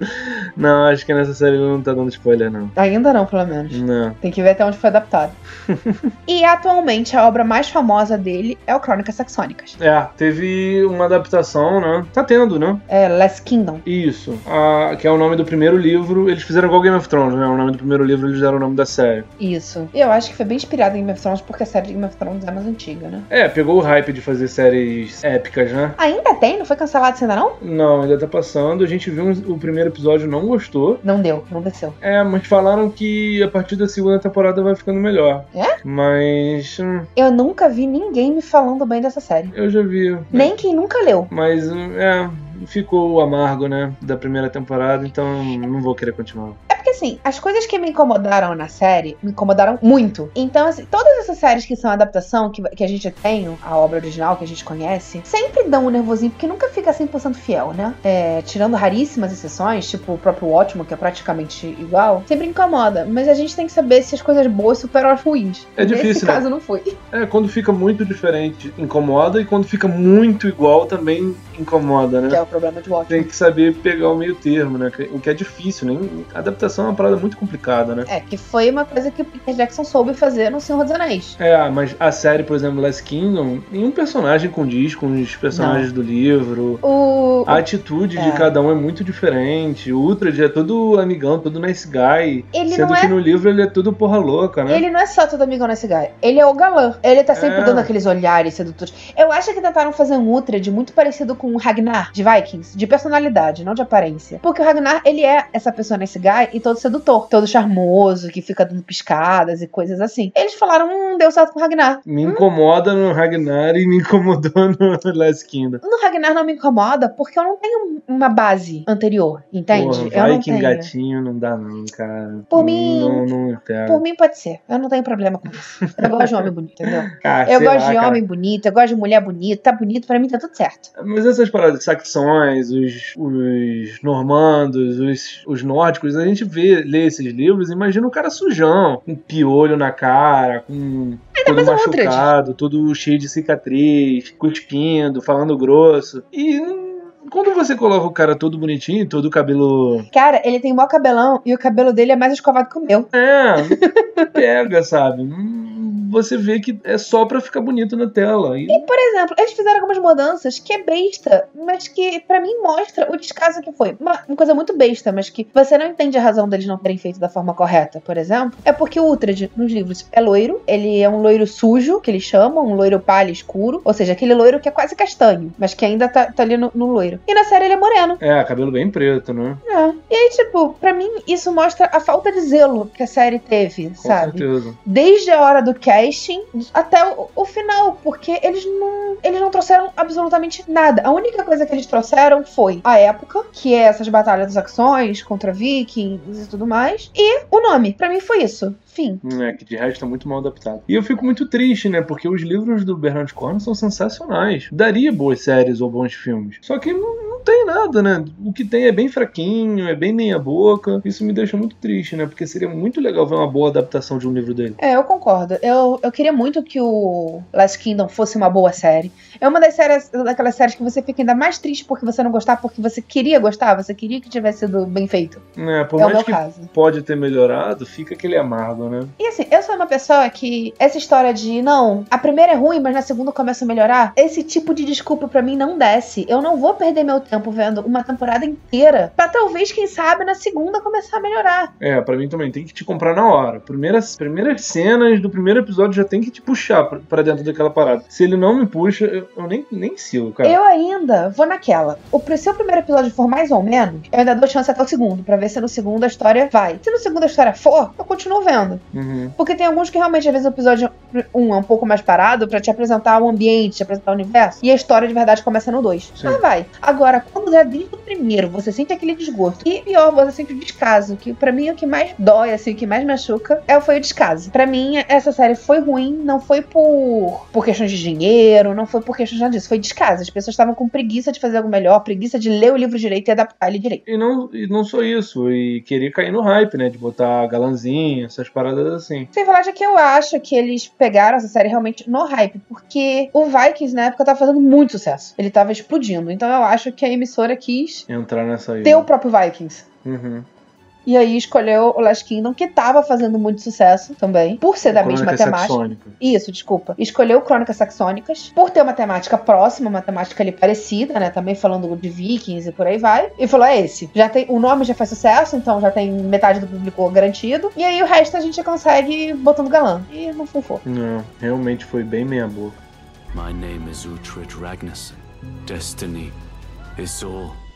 Speaker 2: Não, acho que nessa série ele não tá dando spoiler, não.
Speaker 1: Ainda não, pelo menos.
Speaker 2: Não.
Speaker 1: Tem que ver até onde foi adaptado. [laughs] e atualmente a obra mais famosa dele é o Crônicas Saxônicas.
Speaker 2: É, teve uma adaptação, né? Tá tendo, né?
Speaker 1: É Last Kingdom.
Speaker 2: Isso. A- que é o nome do primeiro livro. Eles fizeram igual Game of Thrones, né? O nome do primeiro livro eles deram o nome da série.
Speaker 1: Isso. E eu acho que foi bem inspirado em Game of Thrones porque a série de Game of Thrones é mais antiga, né?
Speaker 2: É, pegou o hype de fazer séries épicas, né?
Speaker 1: Ainda tem? Não foi cancelado ainda não?
Speaker 2: Não, ainda tá passando. A gente viu o primeiro episódio, não gostou.
Speaker 1: Não deu, não desceu.
Speaker 2: É, mas falaram que a partir da segunda temporada vai ficando melhor.
Speaker 1: É?
Speaker 2: Mas. hum,
Speaker 1: Eu nunca vi ninguém me falando bem dessa série.
Speaker 2: eu já vi.
Speaker 1: Nem quem nunca leu.
Speaker 2: Mas, hum, é. Ficou o amargo, né? Da primeira temporada, então não vou querer continuar.
Speaker 1: É porque assim, as coisas que me incomodaram na série me incomodaram muito. Então, assim, todas essas séries que são adaptação, que, que a gente tem, a obra original que a gente conhece, sempre dão um nervosinho, porque nunca fica 100% fiel, né? É, tirando raríssimas exceções, tipo o próprio Ótimo, que é praticamente igual, sempre incomoda. Mas a gente tem que saber se as coisas boas superam as ruins.
Speaker 2: É
Speaker 1: Nesse
Speaker 2: difícil, né?
Speaker 1: caso não foi.
Speaker 2: É, quando fica muito diferente, incomoda, e quando fica muito igual, também incomoda, né?
Speaker 1: Que é o problema de Ótimo.
Speaker 2: Tem que saber pegar o meio termo, né? O que é difícil, né? Adaptação é uma parada muito complicada, né?
Speaker 1: É, que foi uma coisa que o Peter Jackson soube fazer no Senhor dos Anéis.
Speaker 2: É, mas a série, por exemplo, Last Kingdom, nenhum personagem condiz com os personagens do livro.
Speaker 1: O.
Speaker 2: A atitude
Speaker 1: É.
Speaker 2: de cada um é muito diferente. O Uhtred é todo amigão, todo nice guy.
Speaker 1: Ele
Speaker 2: sendo
Speaker 1: não é
Speaker 2: que no livro ele é todo porra louca, né?
Speaker 1: Ele não é só todo amigão nesse guy. Ele é o galã. Ele tá sempre
Speaker 2: É.
Speaker 1: dando aqueles olhares sedutores. Eu acho que tentaram fazer um Uhtred muito parecido com o Ragnar de Vikings, de personalidade, não de aparência. Porque o Ragnar, ele é essa pessoa nesse guy e todo sedutor, todo charmoso, que fica dando piscadas e coisas assim. Eles falaram, hum, deu certo com o Ragnar.
Speaker 2: Me incomoda no Ragnar e me incomodou no [laughs] Last Kingdom.
Speaker 1: No Ragnar não me incomoda porque eu não tenho uma base anterior, entende?
Speaker 2: Porra,
Speaker 1: eu não tenho.
Speaker 2: gatinho não dá não, cara.
Speaker 1: Por mim-
Speaker 2: Não, não.
Speaker 1: Por mim pode ser. Eu não tenho problema com isso. Eu gosto de homem bonito, entendeu? [laughs]
Speaker 2: Ah,
Speaker 1: Eu gosto
Speaker 2: lá,
Speaker 1: de
Speaker 2: cara.
Speaker 1: homem bonito, eu gosto de mulher bonita. Tá bonito, pra mim tá tudo certo.
Speaker 2: Mas essas paradas saxões, os, os normandos, os, os nórdicos, a gente vê, lê esses livros e imagina o cara sujão, com piolho na cara, com todo machucado, todo cheio de cicatriz, cuspindo, falando grosso. E hum, quando você coloca o cara todo bonitinho, todo cabelo.
Speaker 1: Cara, ele tem mó cabelão e o cabelo dele é mais escovado que o meu.
Speaker 2: É, pega, sabe? Hum, Você vê que é só pra ficar bonito na tela. E
Speaker 1: Por exemplo, eles fizeram algumas mudanças que é besta, mas que pra mim mostra o descaso que foi. Uma, uma coisa muito besta, mas que você não entende a razão deles não terem feito da forma correta, por exemplo, é porque o Uhtred nos livros é loiro, ele é um loiro sujo, que eles chamam, um loiro palha escuro, ou seja, aquele loiro que é quase castanho, mas que ainda tá, tá ali no, no loiro. E na série ele é moreno.
Speaker 2: é, cabelo bem preto, né?
Speaker 1: É. E aí, tipo, pra mim, isso mostra a falta de zelo que a série teve,
Speaker 2: Com
Speaker 1: sabe?
Speaker 2: certeza.
Speaker 1: desde a hora do casting até o, o final, porque eles não, eles não trouxeram absolutamente nada. A única coisa que eles trouxeram foi a época, que é essas batalhas dos saxões contra vikings e tudo mais, e o nome. Pra mim foi isso. Fim.
Speaker 2: É, que de resto é muito mal adaptado. E eu fico muito triste, né? Porque os livros do Bernard Cornwell são sensacionais. Daria boas séries ou bons filmes. Só que não, não tem nada, né? O que tem é bem fraquinho, é bem meia boca. Isso me deixa muito triste, né? Porque seria muito legal ver uma boa adaptação de um livro dele.
Speaker 1: É, eu concordo. Eu, eu queria muito que o Last Kingdom fosse uma boa série. É uma das séries, daquelas séries que você fica ainda mais triste porque você não gostar, porque você queria gostar, você queria que tivesse sido bem feito.
Speaker 2: É, por
Speaker 1: é
Speaker 2: mais que
Speaker 1: caso.
Speaker 2: pode ter melhorado, fica aquele amargo, né?
Speaker 1: E assim, eu sou uma pessoa que essa história de não, a primeira é ruim, mas na segunda começa a melhorar, esse tipo de desculpa pra mim não desce. Eu não vou perder meu tempo vendo uma temporada inteira pra talvez, quem sabe, na segunda começar a melhorar.
Speaker 2: É, pra mim também tem que te comprar na hora. Primeiras, primeiras cenas do primeiro episódio já tem que te puxar pra, dentro daquela parada. Se ele não me puxa, eu, eu nem, nem sigo, cara.
Speaker 1: Eu ainda vou naquela. O, se o primeiro episódio for mais ou menos, eu ainda dou chance até o segundo, pra ver se no segundo a história vai. Se no segundo a história for, eu continuo vendo.
Speaker 2: Uhum.
Speaker 1: Porque tem alguns que realmente, às vezes, o episódio 1 é um pouco mais parado pra te apresentar o ambiente, te apresentar o universo. E a história de verdade começa no 2.
Speaker 2: Sim.
Speaker 1: Ah, vai. Agora, quando é desde o primeiro, você sente aquele desgosto. E pior, você sente o descaso. Que pra mim o que mais dói, assim, o que mais machuca é, foi o descaso. Pra mim, essa série foi ruim, não foi por, por questões de dinheiro, não foi por questões nada disso. Foi descaso. As pessoas estavam com preguiça de fazer algo melhor, preguiça de ler o livro direito e adaptar ele direito.
Speaker 2: E não, e não só isso, e querer cair no hype, né? De botar galanzinho, essas paradas assim.
Speaker 1: Sem falar de que eu acho que eles pegaram essa série realmente no hype, porque o Vikings na época tava fazendo muito sucesso. Ele tava explodindo. Então eu acho que a emissora quis
Speaker 2: Entrar nessa aí.
Speaker 1: ter o próprio Vikings.
Speaker 2: Uhum.
Speaker 1: E aí escolheu o Last Kingdom, que tava fazendo muito sucesso também, por ser da mesma
Speaker 2: Crônicas
Speaker 1: temática.
Speaker 2: Saxônicas.
Speaker 1: Isso, desculpa. Escolheu Crônicas Saxônicas, por ter uma temática próxima, uma temática ali parecida, né? Também falando de vikings e por aí vai. E falou: é esse. Já tem, o nome já faz sucesso, então já tem metade do público garantido. E aí o resto a gente consegue botando galã. E não fufou.
Speaker 2: Não, realmente foi bem meia boca.
Speaker 3: My name is Uhtred Ragnarsson. Destiny is all.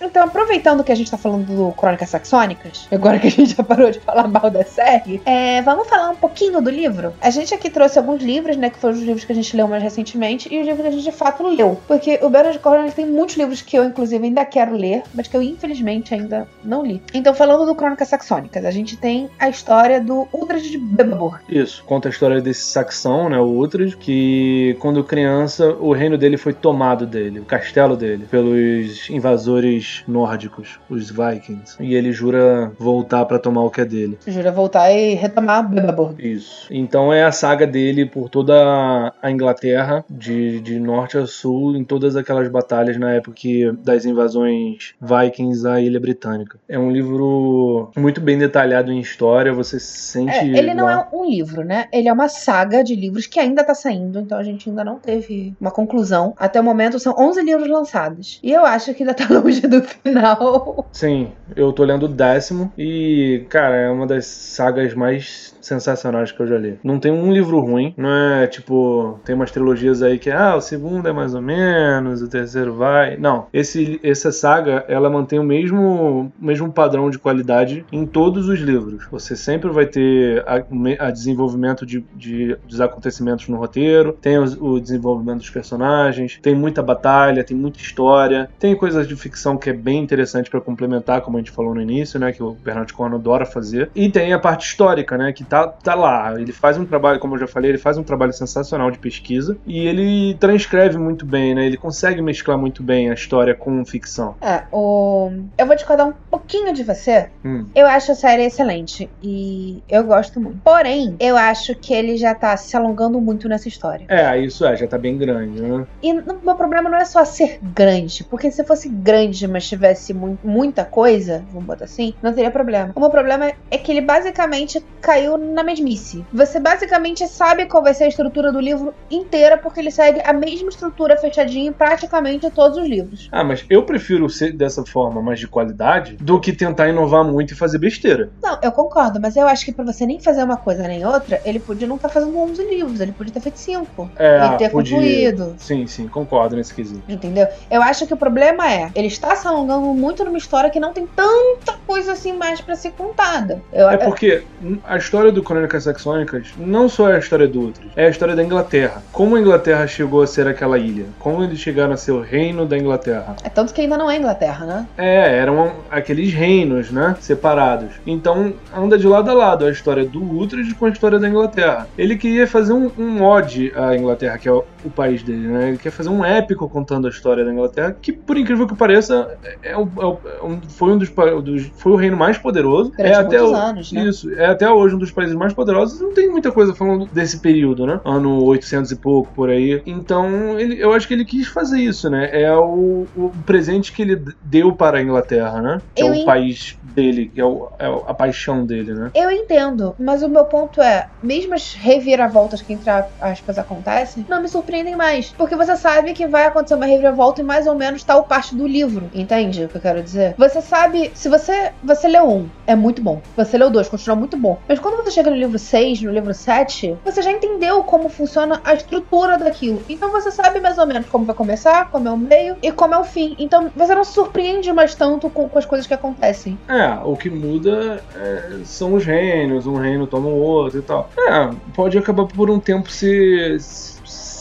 Speaker 1: Então, aproveitando que a gente tá falando do Crônicas Saxônicas, agora que a gente já parou de falar mal da série, é, vamos falar um pouquinho do livro? A gente aqui trouxe alguns livros, né, que foram os livros que a gente leu mais recentemente, e os livros que a gente de fato leu. Porque o Bernard Cornwell tem muitos livros que eu, inclusive, ainda quero ler, mas que eu, infelizmente, ainda não li. Então, falando do Crônicas Saxônicas, a gente tem a história do Uhtred de Bebabor.
Speaker 2: Isso, conta a história desse saxão, né, o Uhtred, que quando criança o reino dele foi tomado dele, o castelo dele, pelos invasores nórdicos, os Vikings. E ele jura voltar pra tomar o que é dele.
Speaker 1: Jura voltar e retomar Bebabor.
Speaker 2: Isso. Então é a saga dele por toda a Inglaterra, de, de norte a sul, em todas aquelas batalhas na época que- das invasões Vikings à Ilha Britânica. É um livro muito bem detalhado em história, você se sente.
Speaker 1: É, ele não
Speaker 2: lá-
Speaker 1: é um livro, né? Ele é uma saga de livros que ainda tá saindo, então a gente ainda não teve uma conclusão. Até o momento são 11 livros lançados. E eu acho que ainda tá [laughs] longe do final.
Speaker 2: Sim, eu tô lendo o décimo e, cara, é uma das sagas mais sensacionais que eu já li. Não tem um livro ruim, não é tipo, tem umas trilogias aí que, ah, o segundo é mais ou menos, o terceiro vai. Não, esse, essa saga, ela mantém o mesmo, mesmo padrão de qualidade em todos os livros. Você sempre vai ter a, a desenvolvimento de, de- dos acontecimentos no roteiro, tem os- o desenvolvimento dos personagens, tem muita batalha, tem muita história, tem coisas de ficção que é bem interessante pra complementar, como a gente falou no início, né, que o Bernard Cornwell adora fazer. E tem a parte histórica, né, que tá, tá lá. Ele faz um trabalho, como eu já falei, ele faz um trabalho sensacional de pesquisa e ele transcreve muito bem, né? Ele consegue mesclar muito bem a história com ficção.
Speaker 1: É, o... eu vou discordar um pouquinho de você.
Speaker 2: Hum.
Speaker 1: Eu acho a série excelente e eu gosto muito. Porém, eu acho que ele já tá se alongando muito nessa história.
Speaker 2: É, isso é, já tá bem grande, né?
Speaker 1: E o meu problema não é só ser grande, porque se fosse grande, mas tivesse mu- muita coisa, vamos botar assim, não teria problema. O meu problema é que ele basicamente caiu na mesmice. Você basicamente sabe qual vai ser a estrutura do livro inteira, porque ele segue a mesma estrutura fechadinha em praticamente todos os livros.
Speaker 2: Ah, mas eu prefiro ser dessa forma, mais de qualidade, do que tentar inovar muito e fazer besteira.
Speaker 1: Não, eu concordo, mas eu acho que pra você nem fazer uma coisa nem outra, ele podia não estar fazendo 11 livros, ele podia ter feito 5
Speaker 2: É,
Speaker 1: e ter
Speaker 2: podia.
Speaker 1: concluído.
Speaker 2: Sim, sim, concordo nesse quesito.
Speaker 1: Entendeu? Eu acho que o problema é, ele está se alongando muito numa história que não tem tanta coisa assim mais pra ser contada. Eu,
Speaker 2: É porque a história do Crônicas Saxônicas não só é a história do Uhtred, é a história da Inglaterra. Como a Inglaterra chegou a ser aquela ilha? Como eles chegaram a ser o reino da Inglaterra?
Speaker 1: É tanto que ainda não é Inglaterra, né?
Speaker 2: É, eram aqueles reinos, né? Separados. Então anda de lado a lado a história do Uhtred com a história da Inglaterra. Ele queria fazer um, um ode à Inglaterra, que é o, país dele, né? Ele quer fazer um épico contando a história da Inglaterra, que por incrível que pareça, é, é o- é o- é foi um dos, dos- foi o reino mais poderoso.
Speaker 1: Durante
Speaker 2: é até o-
Speaker 1: anos, né?
Speaker 2: Isso, é até hoje um dos países mais poderosos. Não tem muita coisa falando desse período, né? Ano 800 e pouco por aí. Então, ele, eu acho que ele quis fazer isso, né? É o, o presente que ele deu para a Inglaterra, né? Que
Speaker 1: Eu
Speaker 2: é o
Speaker 1: en-
Speaker 2: país dele, que é, é a paixão dele, né?
Speaker 1: Eu entendo, mas o meu ponto é, mesmo as reviravoltas que entre aspas acontecem, não me surpreendem mais. Porque você sabe que vai acontecer uma reviravolta em mais ou menos tal parte do livro. Entende o que eu quero dizer? Você sabe, se você você leu um, é muito bom. Você leu dois, continua muito bom. Mas quando você chega no livro 6, no livro 7, você já entendeu como funciona a estrutura daquilo. Então você sabe mais ou menos como vai começar, como é o meio e como é o fim. Então você não se surpreende mais tanto com, com as coisas que acontecem.
Speaker 2: É, o que muda é, são os reinos, um reino toma o outro e tal. É, pode acabar por um tempo se,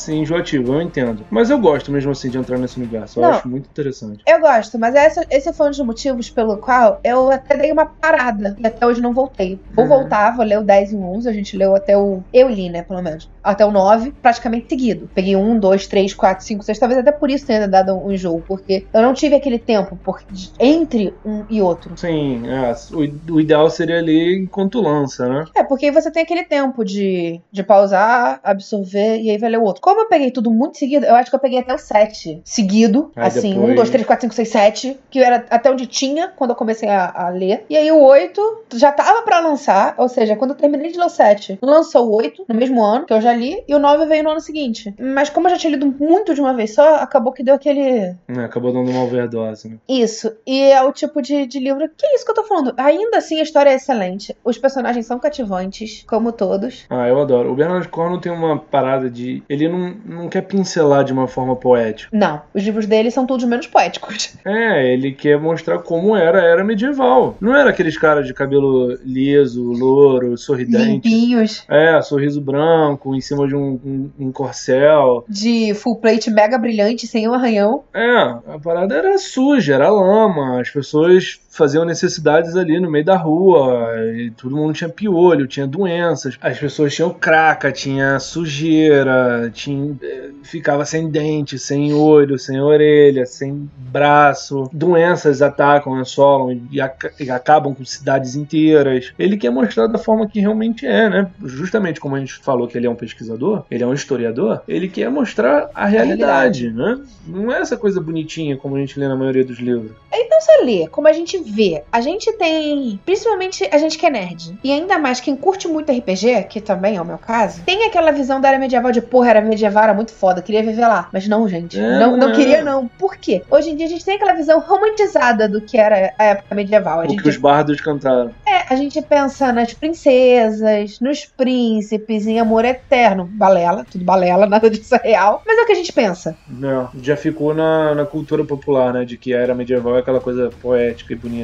Speaker 2: se enjoativo, eu entendo. Mas eu gosto mesmo assim de entrar nesse universo, eu
Speaker 1: Não.
Speaker 2: acho muito interessante.
Speaker 1: Eu gosto, mas essa- esse foi um dos motivos pelo qual eu até dei uma parada e até hoje não voltei. Vou
Speaker 2: Uhum.
Speaker 1: voltar, vou ler o 10 e o 11, a gente leu até o. Eu li, né, pelo menos. Até o 9, praticamente seguido. Peguei um, dois, três, quatro, cinco, seis, talvez até por isso tenha dado um enjoo, porque eu não tive aquele tempo por- entre um e outro.
Speaker 2: Sim, é, o, o ideal seria ler enquanto lança, né?
Speaker 1: É, porque aí você tem aquele tempo de, de pausar, absorver e aí vai ler o outro. Como eu peguei tudo muito seguido, eu acho que eu peguei até o 7 seguido.
Speaker 2: Aí
Speaker 1: assim,
Speaker 2: depois-
Speaker 1: 1, 2, 3, 4, 5, 6, 7. Que era até onde tinha quando eu comecei a, a ler. E aí o 8 já tava pra lançar. Ou seja, quando eu terminei de ler o 7, lançou o 8 no mesmo ano, que eu já li. E o 9 veio no ano seguinte. Mas como eu já tinha lido muito de uma vez só, acabou que deu aquele.
Speaker 2: É, acabou dando uma overdose, né?
Speaker 1: Isso. E é o tipo de, de livro. Que é isso que eu tô falando? Ainda assim, a história é excelente. Os personagens são cativantes, como todos.
Speaker 2: Ah, eu adoro. O Bernard Cornwell tem uma parada de. Ele não, não quer pincelar de uma forma poética.
Speaker 1: Não, os livros dele são todos menos poéticos. [laughs]
Speaker 2: É, ele quer mostrar como era a era medieval. Não era aqueles caras de cabelo liso, louro, sorridente.
Speaker 1: Limpinhos,
Speaker 2: É, sorriso branco, em cima de um, um, um corcel.
Speaker 1: de full plate mega brilhante, sem um arranhão.
Speaker 2: É, a parada era suja, era lama. As pessoas faziam necessidades ali no meio da rua. E todo mundo tinha piolho, tinha doenças. As pessoas tinham craca, tinha sujeira, tinha, eh, ficava sem dente, sem olho, sem orelha, sem braço. Doenças atacam, assolam e, aca- e acabam com cidades inteiras. Ele quer mostrar da forma que realmente é, né? Justamente como a gente falou que ele é um pesquisador, ele é um historiador, ele quer mostrar a realidade, né? Não é essa coisa bonitinha como a gente lê na maioria dos livros.
Speaker 1: Não só ler, como a gente vê. A gente tem, principalmente a gente que é nerd, e ainda mais quem curte muito RPG, que também é o meu caso, tem aquela visão da era medieval de porra, era medieval, era muito foda, queria viver lá. Mas não, gente.
Speaker 2: É,
Speaker 1: não, não
Speaker 2: é.
Speaker 1: queria, não. Por quê? Hoje em dia a gente tem aquela visão romantizada do que era a época medieval. A
Speaker 2: O
Speaker 1: gente
Speaker 2: que os bardos cantaram.
Speaker 1: É, a gente pensa nas princesas, nos príncipes, em amor eterno. Balela, tudo balela, [laughs] nada disso é real. Mas é o que a gente pensa.
Speaker 2: Não, já ficou na, na cultura popular, né? De que a era medieval é aquela coisa poética e bonita.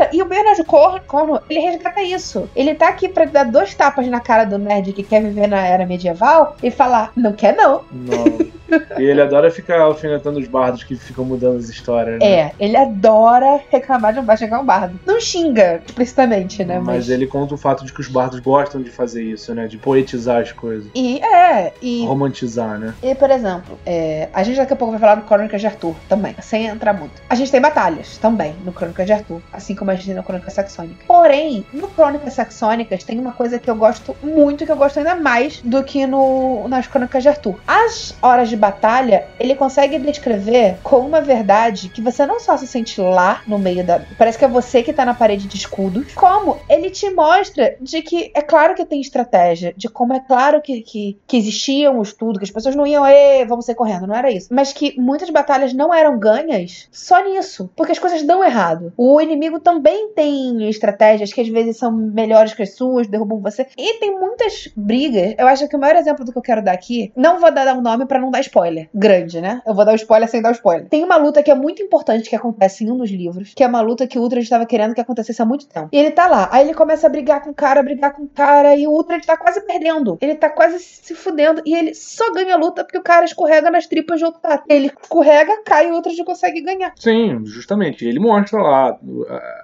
Speaker 1: É, e o Bernard Cor- Cornwell, ele resgata isso. Ele tá aqui pra dar dois tapas na cara do nerd que quer viver na era medieval e falar, não quer não.
Speaker 2: Não. E ele adora ficar alfinetando os bardos que ficam mudando as histórias. Né?
Speaker 1: É, ele adora reclamar de um baixo chegar um bardo. Não xinga explicitamente, né?
Speaker 2: Mas ele conta o fato de que os bardos gostam de fazer isso, né? De poetizar as coisas.
Speaker 1: E é, e
Speaker 2: Romantizar, né?
Speaker 1: E, por exemplo, é, a gente daqui a pouco vai falar do Crônicas de Arthur também, sem entrar muito. A gente tem batalhas também no Crônicas de Arthur, assim como a gente tem no Crônicas Saxônicas. Porém, no Crônicas Saxônicas tem uma coisa que eu gosto muito, que eu gosto ainda mais do que no, nas Crônicas de Arthur. As horas de batalha, ele consegue descrever com uma verdade que você não só se sente lá no meio da. Parece que é você que tá na parede de escudos, como ele te mostra de que é claro que tem estratégia, de como é claro que, que, que existia um estudo, que as pessoas não iam, Ê, vamos sair correndo, não era isso. Mas que muitas batalhas não eram ganhas só nisso, porque as coisas dão errado. O inimigo também tem estratégias que às vezes são melhores que as suas, derrubam você. E tem muitas brigas. Eu acho que o maior exemplo do que eu quero dar aqui, não vou dar um nome pra não dar spoiler. Grande, né? Eu vou dar o spoiler sem dar o spoiler. Tem uma luta que é muito importante que acontece em um dos livros, que é uma luta que o Ultra estava querendo que acontecesse há muito tempo. E ele tá lá, aí ele começa a brigar com o cara, brigar com o cara, e o Ultra tá quase perdendo. Ele tá quase se fudendo, e ele só ganha a luta porque o cara escorrega nas tripas de outro cara. Ele escorrega, cai e o Ultra consegue ganhar.
Speaker 2: Sim, justamente. Ele mostra lá a-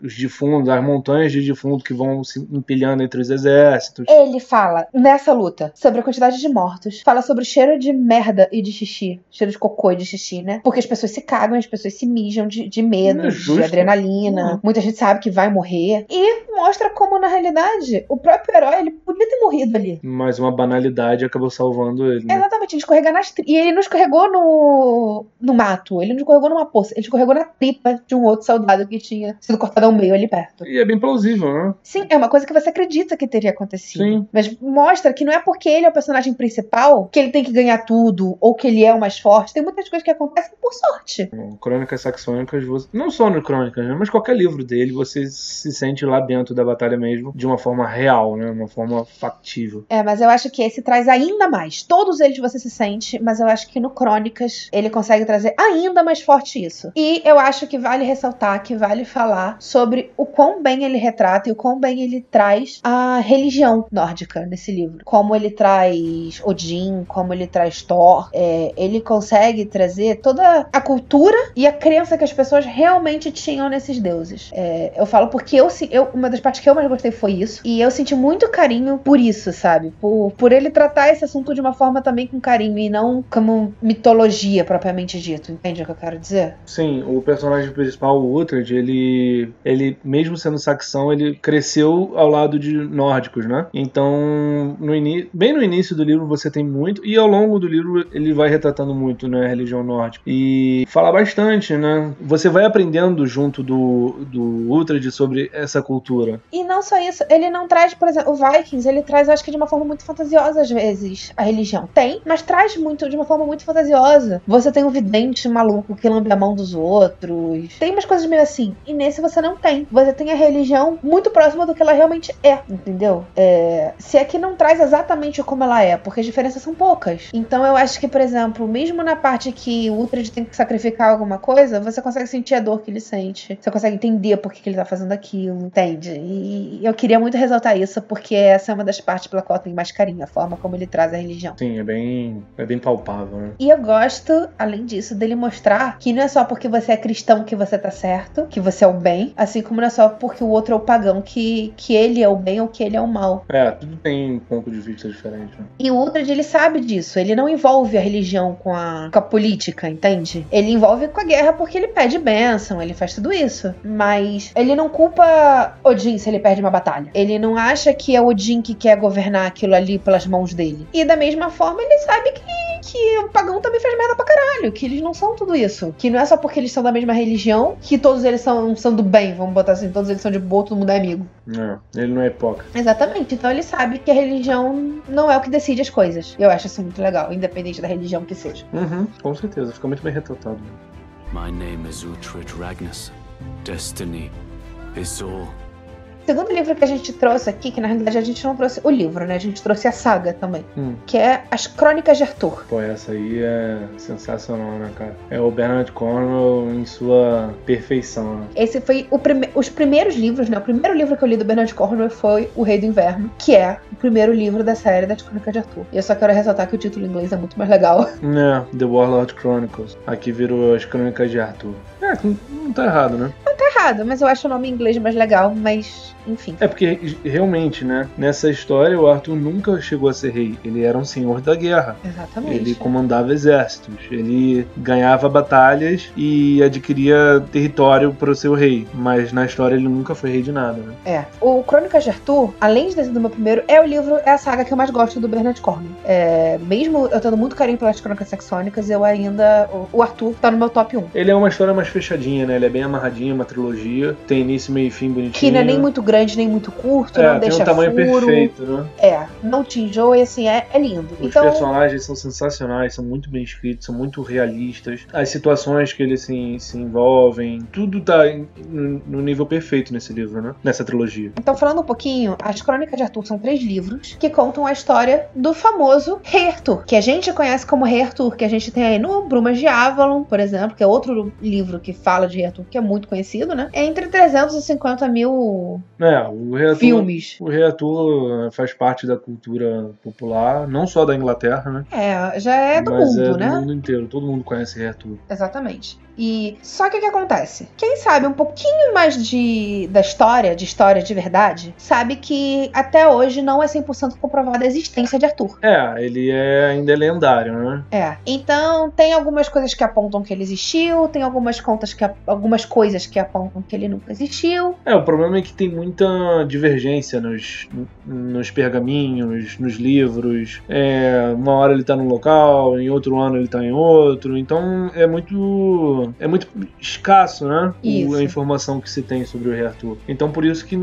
Speaker 2: os defuntos, as montanhas de defunto que vão se empilhando entre os exércitos.
Speaker 1: Ele fala, nessa luta, sobre a quantidade de mortos. Fala sobre o cheiro de merda e de xixi. Cheiro de cocô e de xixi, né? Porque as pessoas se cagam, as pessoas se mijam de, de medo,
Speaker 2: É
Speaker 1: de adrenalina.
Speaker 2: Uhum.
Speaker 1: Muita gente sabe que vai morrer. E mostra como, na realidade, o próprio herói, ele podia ter morrido ali.
Speaker 2: Mas uma banalidade acabou salvando ele. Né?
Speaker 1: Exatamente, ele escorregar nas tri... E ele não escorregou no... no mato, ele não escorregou numa poça, ele escorregou na tripa de um outro soldado que tinha sido cortado ao meio ali perto.
Speaker 2: E é bem plausível, né?
Speaker 1: Sim, é uma coisa que você acredita que teria acontecido.
Speaker 2: Sim.
Speaker 1: Mas mostra que não é porque ele é o personagem principal que ele tem que ganhar tudo, ou que ele é o mais forte. Tem muitas coisas que acontecem por sorte.
Speaker 2: Bom, Crônicas Saxônicas, você- não só no Crônicas, né? mas qualquer livro dele, você se sente lá dentro da batalha mesmo, de uma forma real, né? Uma forma factível.
Speaker 1: É, mas eu acho que esse traz ainda mais. Todos eles você se sente, mas eu acho que no Crônicas ele consegue trazer ainda mais forte isso. E eu acho que vale ressaltar, que vale falar sobre o quão bem ele retrata e o quão bem ele traz a religião nórdica nesse livro. Como ele traz Odin, como ele traz Thor, é, Ele consegue trazer toda a cultura e a crença que as pessoas realmente tinham nesses deuses. É, eu falo porque eu, eu, uma das partes que eu mais gostei foi isso. E eu senti muito carinho por isso, sabe? Por, por ele tratar esse assunto de uma forma também com carinho e não como mitologia propriamente dito. Entende o que eu quero dizer?
Speaker 2: Sim, o personagem principal, o Uhtred, ele, ele, mesmo sendo saxão, ele cresceu ao lado de nórdicos, né? Então, no bem no início do livro você tem muito, e ao longo do livro ele vai retratando muito, né, a religião nórdica. E fala bastante, né? Você vai aprendendo junto do, do Uhtred sobre essa cultura.
Speaker 1: E não só isso, ele não traz, por exemplo, o Vikings, ele traz, acho que de uma forma muito fantasiosa às vezes, a religião. Tem, mas traz muito, de uma forma muito fantasiosa. Você tem um vidente maluco que lambe a mão dos outros. Tem umas coisas meio assim. E nesse você não tem. Você tem a religião muito próxima do que ela realmente é, entendeu? É, se é que não traz exatamente como ela é, porque as diferenças são poucas. Então eu acho que, por exemplo, mesmo na parte que o Uhtred tem que sacrificar alguma coisa, você consegue sentir a dor que ele sente. Você consegue entender por que, que ele tá fazendo aquilo, entende? E eu queria muito ressaltar isso, porque essa é uma das partes pela qual eu tenho mais carinho, a forma como ele traz a religião.
Speaker 2: Sim, é bem, é bem palpável, né?
Speaker 1: E eu gosto, além disso, dele mostrar que não é só porque você é cristão que você tá certo, que você é o bem, assim como não é só porque o outro é o pagão que, que ele é o bem ou que ele é o mal.
Speaker 2: É, tudo tem um ponto de vista diferente. Né?
Speaker 1: E o Uhtred, ele sabe disso. Ele não envolve a religião com a, com a política, entende? Ele envolve com a guerra porque ele pede bênção, ele faz tudo isso. Mas ele não culpa Odin se ele perde uma batalha. Ele não acha que é Odin que quer governar aquilo ali pelas mãos dele. E da mesma forma, ele sabe que, que o pagão também faz merda pra caralho, que eles não são tudo isso. Que não é só porque eles são da mesma religião que todos eles são, são do bem, vamos botar assim, todos eles são de boa, todo mundo é amigo.
Speaker 2: Não, ele não é hipócrita.
Speaker 1: Exatamente. Então ele sabe que a religião não é o que decide as coisas. Eu acho isso muito legal, independente da religião que seja.
Speaker 2: Uhum, com certeza, fica muito bem retratado.
Speaker 3: My name is Uhtred Ragnarsson. Destiny is all.
Speaker 1: O segundo livro que a gente trouxe aqui, que na realidade a gente não trouxe o livro, né? A gente trouxe a saga também.
Speaker 2: Hum.
Speaker 1: Que é As Crônicas de Arthur.
Speaker 2: Pô, essa aí é sensacional, né, cara? É o Bernard Cornwell em sua perfeição, né?
Speaker 1: Esse foi prime os primeiros livros, né? O primeiro livro que eu li do Bernard Cornwell foi O Rei do Inverno, que é o primeiro livro da série das Crônicas de Arthur. E eu só quero ressaltar que o título em inglês é muito mais legal. [laughs]
Speaker 2: É, The Warlord Chronicles. Aqui virou As Crônicas de Arthur. É, não tá errado, né?
Speaker 1: Não tá errado, mas eu acho o nome em inglês mais legal, mas enfim.
Speaker 2: É porque realmente, né? Nessa história, o Arthur nunca chegou a ser rei. Ele era um senhor da guerra.
Speaker 1: Exatamente.
Speaker 2: Ele comandava exércitos. Ele ganhava batalhas e adquiria território para o seu rei. Mas na história ele nunca foi rei de nada, né?
Speaker 1: É. O Crônicas de Arthur, além de ter sido o meu primeiro, é o livro, é a saga que eu mais gosto do Bernard Cornwell. É, mesmo eu tendo muito carinho pelas Crônicas Saxônicas, eu ainda. O Arthur tá no meu top 1.
Speaker 2: Ele é uma história mais fechadinha, né? Ele é bem amarradinho, uma trilogia. Tem início, meio e fim bonitinho.
Speaker 1: Que não é nem muito grande, nem muito curto,
Speaker 2: É,
Speaker 1: não
Speaker 2: tem
Speaker 1: deixa
Speaker 2: um tamanho
Speaker 1: furo.
Speaker 2: perfeito, né?
Speaker 1: É, não te enjoa e assim, é, é lindo.
Speaker 2: Os
Speaker 1: então,
Speaker 2: personagens são sensacionais, são muito bem escritos, são muito realistas. As situações que eles se, se envolvem, tudo tá em- no, nível perfeito nesse livro, né? Nessa trilogia.
Speaker 1: então, falando um pouquinho, as Crônicas de Arthur são três livros que contam a história do famoso Rei Arthur, que a gente conhece como Rei Arthur, que a gente tem aí no Brumas de Avalon, por exemplo, que é outro livro que fala de Rei Arthur, que é muito conhecido, né? Entre 350 mil
Speaker 2: É, o Rei Arthur,
Speaker 1: filmes.
Speaker 2: o Rei Arthur eh, faz parte da cultura popular, não só da Inglaterra, né?
Speaker 1: É, já é do
Speaker 2: mas
Speaker 1: mundo,
Speaker 2: é
Speaker 1: né?
Speaker 2: do mundo inteiro. Todo mundo conhece Rei Arthur.
Speaker 1: Exatamente. E só que o que acontece? Quem sabe um pouquinho mais de da história, de história de verdade, sabe que até hoje não é 100% comprovada a existência de Arthur.
Speaker 2: É, ele é ainda é lendário, né?
Speaker 1: É. Então, tem algumas coisas que apontam que ele existiu, tem algumas contas que algumas coisas que apontam que ele nunca existiu.
Speaker 2: É, o problema é que tem muita divergência nos, nos pergaminhos, nos livros. É, uma hora ele tá num local, em outro ano ele tá em outro. Então é muito. É muito escasso, né?
Speaker 1: Isso.
Speaker 2: a informação que se tem sobre o Rei Arthur. Então por isso que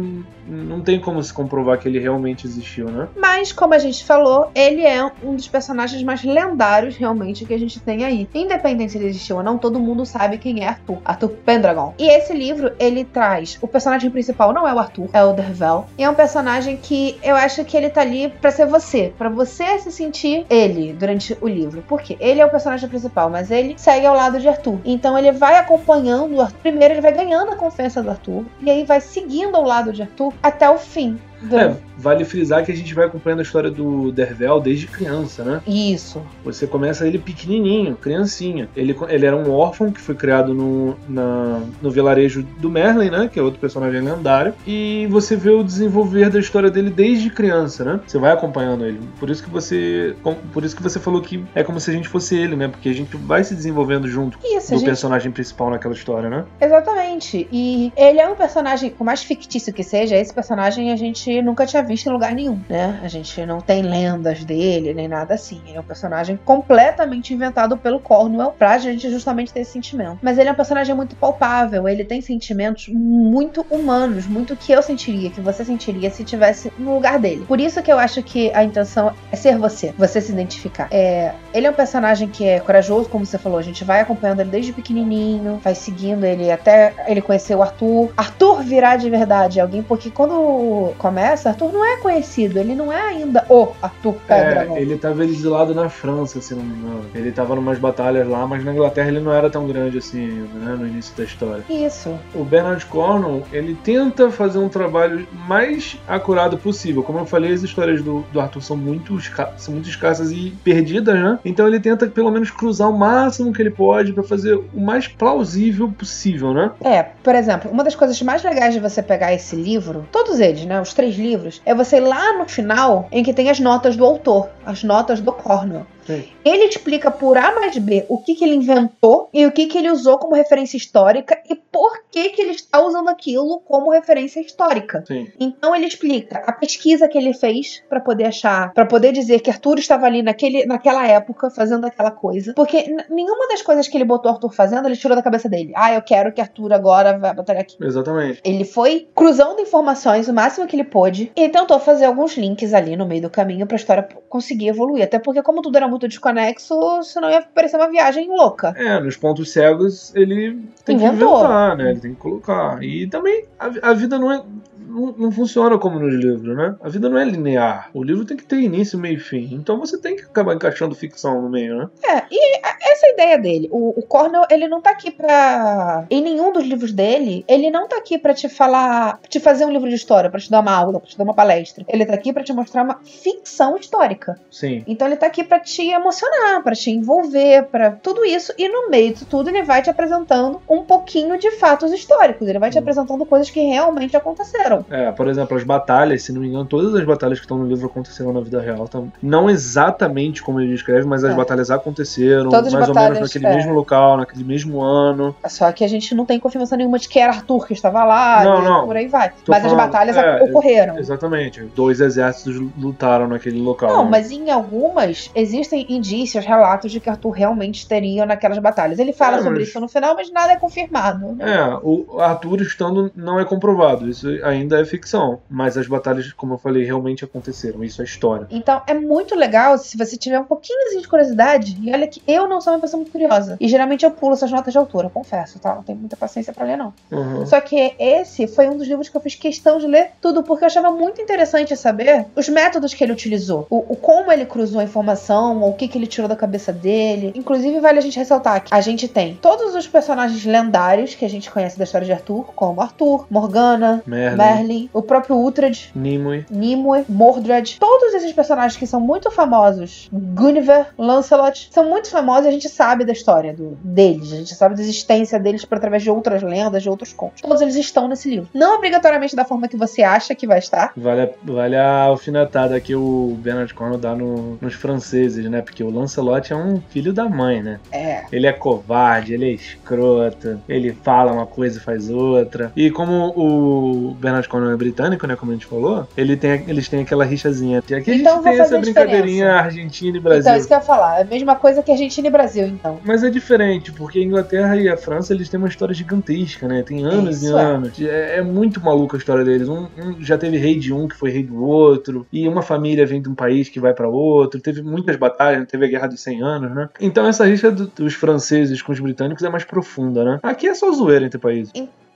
Speaker 2: não tem como se comprovar que ele realmente existiu, né?
Speaker 1: Mas, como a gente falou, ele é um dos personagens mais lendários realmente que a gente tem aí. Independente se ele existiu ou não, todo mundo sabe quem é Arthur. Arthur Pendragon. E esse livro, ele traz. O personagem principal não é o Arthur, é o Dervel. E é um personagem que eu acho que ele tá ali pra ser você. pra você se sentir ele durante o livro. Porque ele é o personagem principal, mas ele segue ao lado de Arthur. Então ele vai acompanhando o Arthur. Primeiro ele vai ganhando a confiança do Arthur. E aí vai seguindo ao lado de Arthur até o fim.
Speaker 2: É, vale frisar que a gente vai acompanhando a história do Dervel desde criança, né?
Speaker 1: Isso.
Speaker 2: Você começa ele pequenininho, criancinha. Ele, ele era um órfão que foi criado no, na- no vilarejo do Merlin, né? Que é outro personagem lendário. E você vê o desenvolver da história dele desde criança, né? Você vai acompanhando ele. Por isso que você, por isso que você falou que é como se a gente fosse ele, né? Porque a gente vai se desenvolvendo junto
Speaker 1: Isso,
Speaker 2: do
Speaker 1: gente
Speaker 2: personagem principal naquela história, né?
Speaker 1: Exatamente. E ele é um personagem, por mais fictício que seja, esse personagem a gente nunca tinha visto em lugar nenhum, né? A gente não tem lendas dele, nem nada assim. Ele é um personagem completamente inventado pelo Cornwell pra gente justamente ter esse sentimento. Mas ele é um personagem muito palpável, ele tem sentimentos muito humanos, muito que eu sentiria, que você sentiria se tivesse no lugar dele. Por isso que eu acho que a intenção é ser você, você se identificar. É, ele é um personagem que é corajoso, como você falou, a gente vai acompanhando ele desde pequenininho, vai seguindo ele até ele conhecer o Arthur. Arthur virá de verdade alguém, porque quando começa, Arthur não é conhecido, ele não é ainda o Arthur Pendragon.
Speaker 2: É, ele tava exilado na França, se não me engano. Ele tava numas batalhas lá, mas na Inglaterra ele não era tão grande assim né? No início da história.
Speaker 1: Isso.
Speaker 2: O Bernard Cornwell, ele tenta fazer um trabalho mais acurado possível. Como eu falei, as histórias do, do Arthur são muito, são muito escassas e perdidas, né? Então ele tenta pelo menos cruzar o máximo que ele pode pra fazer o mais plausível possível, né?
Speaker 1: É, por exemplo, uma das coisas mais legais de você pegar esse livro, todos eles, né, os três livros, é você ir lá no final em que tem as notas do autor, as notas do Cornwell.
Speaker 2: Sim.
Speaker 1: Ele explica por A mais B o que, que ele inventou e o que, que ele usou como referência histórica e por que, que ele está usando aquilo como referência histórica.
Speaker 2: Sim.
Speaker 1: Então ele explica a pesquisa que ele fez pra poder achar, pra poder dizer que Arthur estava ali naquele, naquela época fazendo aquela coisa, porque nenhuma das coisas que ele botou Arthur fazendo ele tirou da cabeça dele. Ah, eu quero que Arthur agora vai batalhar aqui.
Speaker 2: Exatamente.
Speaker 1: Ele foi cruzando informações o máximo que ele pôde e tentou fazer alguns links ali no meio do caminho pra história conseguir evoluir. Até porque, como tudo era muito desconexo, senão ia parecer uma viagem louca.
Speaker 2: É, nos pontos cegos ele tem
Speaker 1: Inventou.
Speaker 2: que inventar, né? Ele tem que colocar. E também a, a vida não é. Não, não funciona como nos livros, né? A vida não é linear. O livro tem que ter início, meio e fim. Então você tem que acabar encaixando ficção no meio, né?
Speaker 1: É, e essa é a ideia dele. O, o Cornell, ele não tá aqui pra. Em nenhum dos livros dele, ele não tá aqui pra te falar. te fazer um livro de história, pra te dar uma aula, pra te dar uma palestra. Ele tá aqui pra te mostrar uma ficção histórica.
Speaker 2: Sim.
Speaker 1: Então ele tá aqui pra te emocionar, pra te envolver, pra tudo isso. E no meio de tudo, ele vai te apresentando um pouquinho de fatos históricos. Ele vai te
Speaker 2: Hum.
Speaker 1: apresentando coisas que realmente aconteceram.
Speaker 2: É, por exemplo, as batalhas, se não me engano, todas as batalhas que estão no livro aconteceram na vida real. Então, não exatamente como ele descreve, mas as
Speaker 1: É.
Speaker 2: batalhas aconteceram,
Speaker 1: Todas as
Speaker 2: mais ou
Speaker 1: batalhas,
Speaker 2: menos naquele
Speaker 1: é.
Speaker 2: mesmo local, naquele mesmo ano.
Speaker 1: Só que a gente não tem confirmação nenhuma de que era Arthur que estava lá,
Speaker 2: Não, não.
Speaker 1: por aí vai.
Speaker 2: Tô
Speaker 1: Mas as
Speaker 2: falando-
Speaker 1: batalhas
Speaker 2: é,
Speaker 1: ocorreram.
Speaker 2: Exatamente. Dois exércitos lutaram naquele local.
Speaker 1: Não,
Speaker 2: né?
Speaker 1: mas em algumas existem indícios, relatos de que Arthur realmente teria naquelas batalhas. Ele fala
Speaker 2: É,
Speaker 1: sobre
Speaker 2: mas-
Speaker 1: isso no final, mas nada é confirmado. né?
Speaker 2: É, o Arthur estando não é comprovado, isso ainda é ficção. Mas as batalhas, como eu falei, realmente aconteceram, isso é história.
Speaker 1: Então é muito legal se você tiver um pouquinho de curiosidade. E olha que eu não sou uma pessoa muito curiosa. E geralmente eu pulo essas notas de altura, confesso, tá? Não tenho muita paciência pra ler, não.
Speaker 2: Uhum.
Speaker 1: Só que esse foi um dos livros que eu fiz questão de ler tudo, porque eu achava muito interessante saber os métodos que ele utilizou, o, o como ele cruzou a informação, o que, que ele tirou da cabeça dele. Inclusive, vale a gente ressaltar que a gente tem todos os personagens lendários que a gente conhece da história de Arthur, como Arthur, Morgana,
Speaker 2: Merlin,
Speaker 1: Merlin, o próprio Uhtred,
Speaker 2: Nimue.
Speaker 1: Nimue, Mordred, todos esses personagens que são muito famosos, Guinevere, Lancelot, são muito famosos e a gente sabe da história do- deles, a gente sabe da existência deles por através de outras lendas, de outros contos. Todos eles estão nesse livro. Não obrigatoriamente da forma que você acha que vai estar.
Speaker 2: Vale, a- vale a alfinetada que o Bernard Cornwell dá no- nos franceses, né? Porque o Lancelot é um filho da mãe, né?
Speaker 1: É.
Speaker 2: Ele é covarde, ele é escroto, ele fala uma coisa e faz outra. E como o Bernard Cornwell é britânico, né? Como a gente falou, ele tem, eles têm aquela rixazinha. Aqui a gente
Speaker 1: Então,
Speaker 2: tem essa brincadeirinha
Speaker 1: diferença.
Speaker 2: Argentina e Brasil.
Speaker 1: Então, isso que eu ia falar. É a mesma coisa que Argentina e Brasil, então.
Speaker 2: Mas é diferente, porque a Inglaterra e a França eles têm uma história gigantesca, né? Tem anos
Speaker 1: Isso
Speaker 2: e
Speaker 1: é.
Speaker 2: anos. É, é muito maluca a história deles. Um, um já teve rei de um que foi rei do outro, e uma família vem de um país que vai pra outro. Teve muitas batalhas, teve a Guerra dos 100 Anos, né? Então essa rixa do- dos franceses com os britânicos é mais profunda, né? Aqui é só zoeira entre países.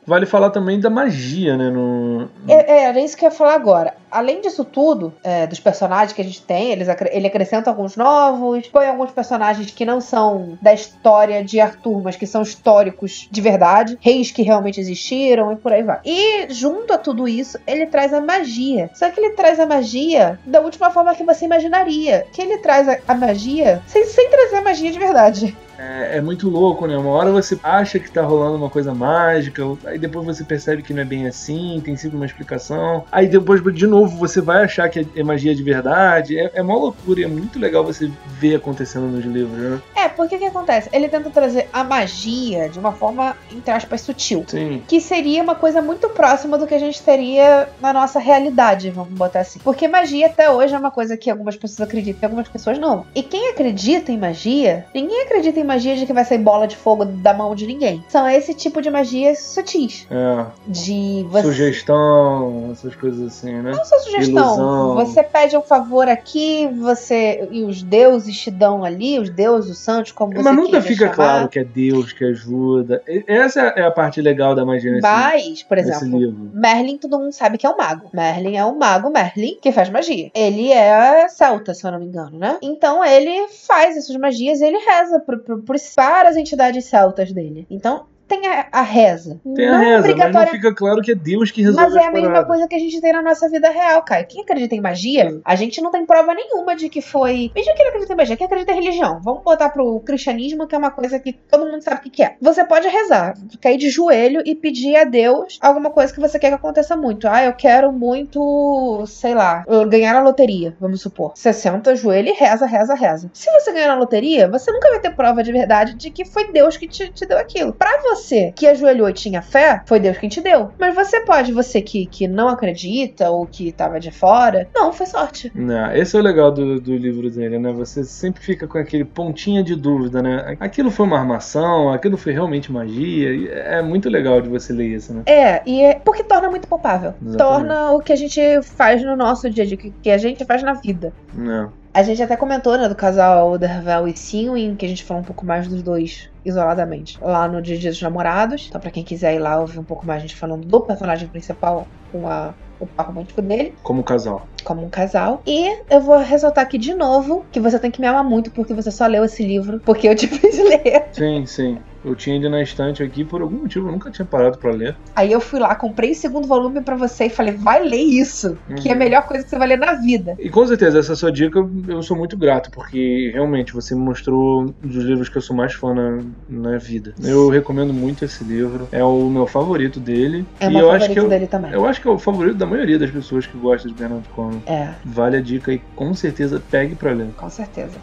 Speaker 2: Vale falar também da magia, né? No...
Speaker 1: É, é, era isso que eu ia falar agora. Além disso tudo, é, dos personagens que a gente tem, eles, ele acrescenta alguns novos, põe alguns personagens que não são da história de Arthur, mas que são históricos de verdade, reis que realmente existiram e por aí vai. E junto a tudo isso, ele traz a magia. Só que ele traz a magia da última forma que você imaginaria. Que ele traz a, a magia sem, sem trazer a magia de verdade.
Speaker 2: É, é muito louco, né? Uma hora você acha que tá rolando uma coisa mágica, aí depois você percebe que não é bem assim, tem sempre uma explicação. Aí depois, de novo, você vai achar que é magia de verdade. É, é uma loucura e é muito legal você ver acontecendo nos livros, né?
Speaker 1: É, porque o que acontece? Ele tenta trazer a magia de uma forma, entre aspas, sutil.
Speaker 2: Sim.
Speaker 1: Que seria uma coisa muito próxima do que a gente teria na nossa realidade, vamos botar assim. Porque magia até hoje é uma coisa que algumas pessoas acreditam e algumas pessoas não. E quem acredita em magia, ninguém acredita em magia de que vai sair bola de fogo da mão de ninguém. São esse tipo de magias sutis.
Speaker 2: É.
Speaker 1: De você.
Speaker 2: Sugestão, essas coisas assim, né?
Speaker 1: Não só sugestão.
Speaker 2: Ilusão.
Speaker 1: Você pede um favor aqui, você. E os deuses te dão ali, os deuses, os santos, como você
Speaker 2: Mas nunca fica
Speaker 1: chamar.
Speaker 2: claro que é Deus que ajuda. Essa é a parte legal da magia nesse,
Speaker 1: Mas, por exemplo. Merlin, todo mundo sabe que é um mago. Merlin é um mago, Merlin, que faz magia. Ele é celta, se eu não me engano, né? Então ele faz essas magias e ele reza pro, pro, pro- para as entidades celtas dele. Então tem a, a reza.
Speaker 2: Tem
Speaker 1: não
Speaker 2: a reza, mas não
Speaker 1: obrigatória-
Speaker 2: fica claro que é Deus que resolve
Speaker 1: Mas é a mesma
Speaker 2: paradas.
Speaker 1: coisa que a gente tem na nossa vida real, cara. Quem acredita em magia, a gente não tem prova nenhuma de que foi. Mesmo que não acredita em magia, quem acredita em religião. Vamos botar pro cristianismo, que é uma coisa que todo mundo sabe o que que é. Você pode rezar, cair de joelho e pedir a Deus alguma coisa que você quer que aconteça muito. Ah, eu quero muito, sei lá, ganhar na loteria, vamos supor. Você senta, ajoelha e reza, reza, reza. Se você ganhar na loteria, você nunca vai ter prova de verdade de que foi Deus que te, te deu aquilo. Pra você que ajoelhou e tinha fé, foi Deus quem te deu. Mas você pode, você que, que não acredita ou que tava de fora, não, foi sorte.
Speaker 2: Não, esse é o legal do, do livro dele, né? Você sempre fica com aquele pontinho de dúvida, né? Aquilo foi uma armação, aquilo foi realmente magia. É muito legal de você ler isso, né?
Speaker 1: É, e é porque torna muito palpável.
Speaker 2: Exatamente.
Speaker 1: Torna o que a gente faz no nosso dia a dia, que que a gente faz na vida.
Speaker 2: Não.
Speaker 1: A gente até comentou, né, do casal Dervel e Sinwin, que a gente falou um pouco mais dos dois isoladamente. Lá no Dia dos Namorados. Então, pra quem quiser ir lá ouvir um pouco mais a gente falando do personagem principal com a, o par romântico dele,
Speaker 2: Como casal.
Speaker 1: como um casal. E eu vou ressaltar aqui de novo que você tem que me amar muito porque você só leu esse livro, porque eu te fiz ler.
Speaker 2: Sim, sim. Eu tinha ele na estante aqui por algum motivo, eu nunca tinha parado pra ler.
Speaker 1: Aí eu fui lá, comprei o segundo volume pra você e falei, vai ler isso, que é a
Speaker 2: Uhum.
Speaker 1: melhor coisa que você vai ler na vida.
Speaker 2: E com certeza, essa sua dica eu sou muito grato, porque realmente você me mostrou um dos livros que eu sou mais fã na, na vida. Eu recomendo muito esse livro, é o meu favorito dele.
Speaker 1: É o
Speaker 2: e
Speaker 1: meu
Speaker 2: eu
Speaker 1: favorito
Speaker 2: acho que eu,
Speaker 1: dele também.
Speaker 2: eu acho que é o favorito da maioria das pessoas que gostam de Bernard Cornwell.
Speaker 1: É,
Speaker 2: Vale a dica e com certeza pegue pra ler.
Speaker 1: com certeza.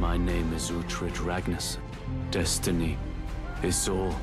Speaker 3: My name is Uhtred Ragnarsson. Destiny is all.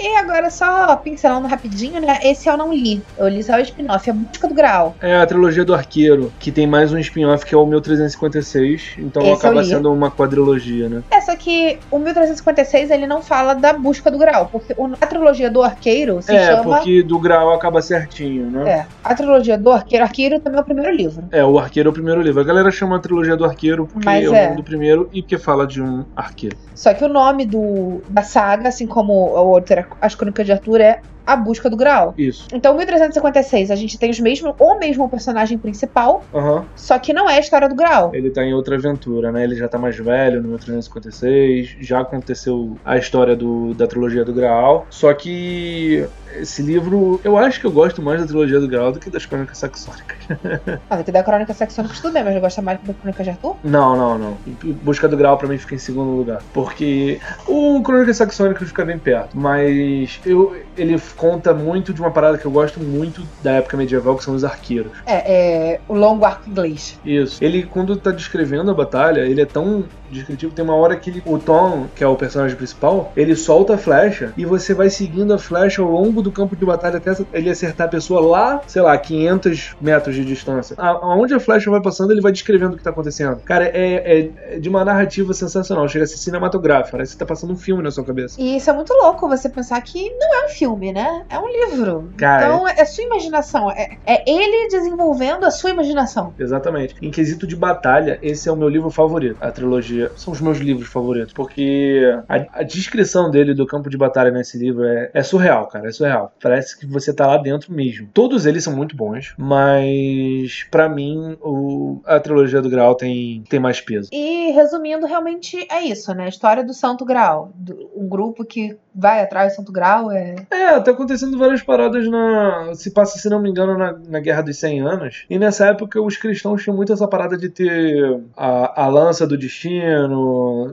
Speaker 1: E agora, só pincelando rapidinho, né? Esse eu não li. Eu li só o spin-off, A Busca do Graal.
Speaker 2: É a trilogia do Arqueiro, que tem mais um spin-off que é o 1356, então
Speaker 1: Esse
Speaker 2: acaba sendo uma quadrilogia, né?
Speaker 1: É, só que o 1356 ele não fala da busca do Graal, porque a trilogia do Arqueiro se
Speaker 2: é,
Speaker 1: chama.
Speaker 2: porque do grau acaba certinho, né?
Speaker 1: É, a trilogia do Arqueiro. Arqueiro também é o primeiro livro.
Speaker 2: É, o Arqueiro é o primeiro livro. A galera chama a trilogia do Arqueiro porque
Speaker 1: Mas
Speaker 2: é o
Speaker 1: é.
Speaker 2: nome do primeiro e porque fala de um arqueiro.
Speaker 1: Só que o nome do, da saga, assim como o outro, As Crônicas de Arthur, é A Busca do Graal.
Speaker 2: Isso.
Speaker 1: Então, 1356, a gente tem os mesmos, o mesmo personagem principal,
Speaker 2: Aham.
Speaker 1: só que não é a história do Graal.
Speaker 2: Ele tá em outra aventura, né? Ele já tá mais velho, no 1356. Já aconteceu a história do, da trilogia do Graal. Só que esse livro, eu acho que eu gosto mais da trilogia do Graal do que das Crônicas Saxônicas. [laughs]
Speaker 1: Ah, daqui da Crônica Saxônica tudo bem, mas eu gosto mais da Crônica de Arthur?
Speaker 2: Não, não, não. Busca do Graal pra mim fica em segundo lugar. Porque o Crônicas Saxônicas fica bem perto. Mas eu, ele conta muito de uma parada que eu gosto muito da época medieval, que são os arqueiros.
Speaker 1: É, é o longo arco inglês.
Speaker 2: Isso. Ele, quando tá descrevendo a batalha, ele é tão descritivo. Tem uma hora que ele- o Tom, que é o personagem principal, ele solta a flecha e você vai seguindo a flecha ao longo do campo de batalha até ele acertar a pessoa lá, sei lá, 500 metros de distância. Aonde a flecha vai passando, ele vai descrevendo o que tá acontecendo. Cara, é, é- é de uma narrativa sensacional. Chega a ser cinematográfico. Parece que tá passando um filme na sua cabeça.
Speaker 1: E isso é muito louco, você pensar que não é um filme, né? né? É um livro.
Speaker 2: Cara,
Speaker 1: então é sua imaginação. É, é ele desenvolvendo a sua imaginação.
Speaker 2: Exatamente. Em quesito de batalha, esse é o meu livro favorito. A trilogia são os meus livros favoritos, porque a, a descrição dele do campo de batalha nesse livro é, é surreal, cara. É surreal. Parece que você tá lá dentro mesmo. Todos eles são muito bons, mas pra mim o, a trilogia do Graal tem, tem mais peso.
Speaker 1: E resumindo, realmente é isso, né? A história do Santo Graal. Do, um grupo que vai atrás do Santo Graal é.
Speaker 2: É, tá acontecendo várias paradas na. Se passa, se não me engano, na, na Guerra dos 100 Anos. E nessa época os cristãos tinham muito essa parada de ter a, a lança do destino,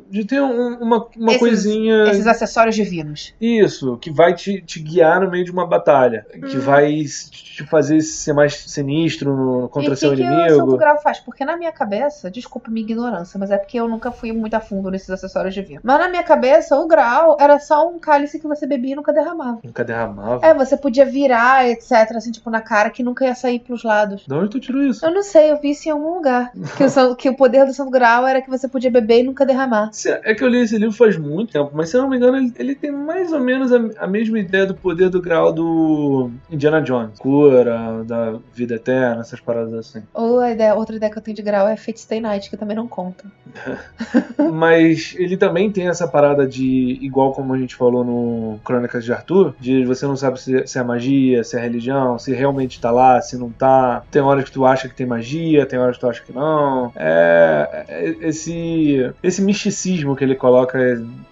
Speaker 2: de ter um- uma, uma
Speaker 1: Esses-
Speaker 2: coisinha.
Speaker 1: Esses acessórios divinos.
Speaker 2: Isso, que vai te, te guiar no meio de uma batalha. Que
Speaker 1: Hum.
Speaker 2: vai te fazer ser mais sinistro no- contra
Speaker 1: e
Speaker 2: seu
Speaker 1: que, que o Santo
Speaker 2: inimigo.
Speaker 1: Graal faz? Porque na minha cabeça, desculpa minha ignorância, mas é porque eu nunca fui muito a fundo nesses acessórios divinos. Mas na minha cabeça, o Graal era só um cálice que você bebia e nunca derramava.
Speaker 2: Nunca derramava.
Speaker 1: É, você podia virar, etc, assim, tipo, na cara, que nunca ia sair pros lados.
Speaker 2: De onde tu tirou isso?
Speaker 1: Eu não sei, eu vi isso em algum lugar. Que o, que o poder do Santo Graal era que você podia beber e nunca derramar.
Speaker 2: É que eu li esse livro faz muito tempo, mas se eu não me engano, ele, ele tem mais ou menos a, a mesma ideia do poder do grau do Indiana Jones. Cura, da vida eterna, essas paradas assim.
Speaker 1: Ou a ideia, outra ideia que eu tenho de Graal é Fate Stay Night, que também não conta. [laughs]
Speaker 2: mas ele também tem essa parada de, igual como a gente falou no Crônicas de Arthur, de você não sabe se, se é magia, se é religião, se realmente tá lá, se não tá. Tem horas que tu acha que tem magia, tem horas que tu acha que não. É, é- esse, esse misticismo que ele coloca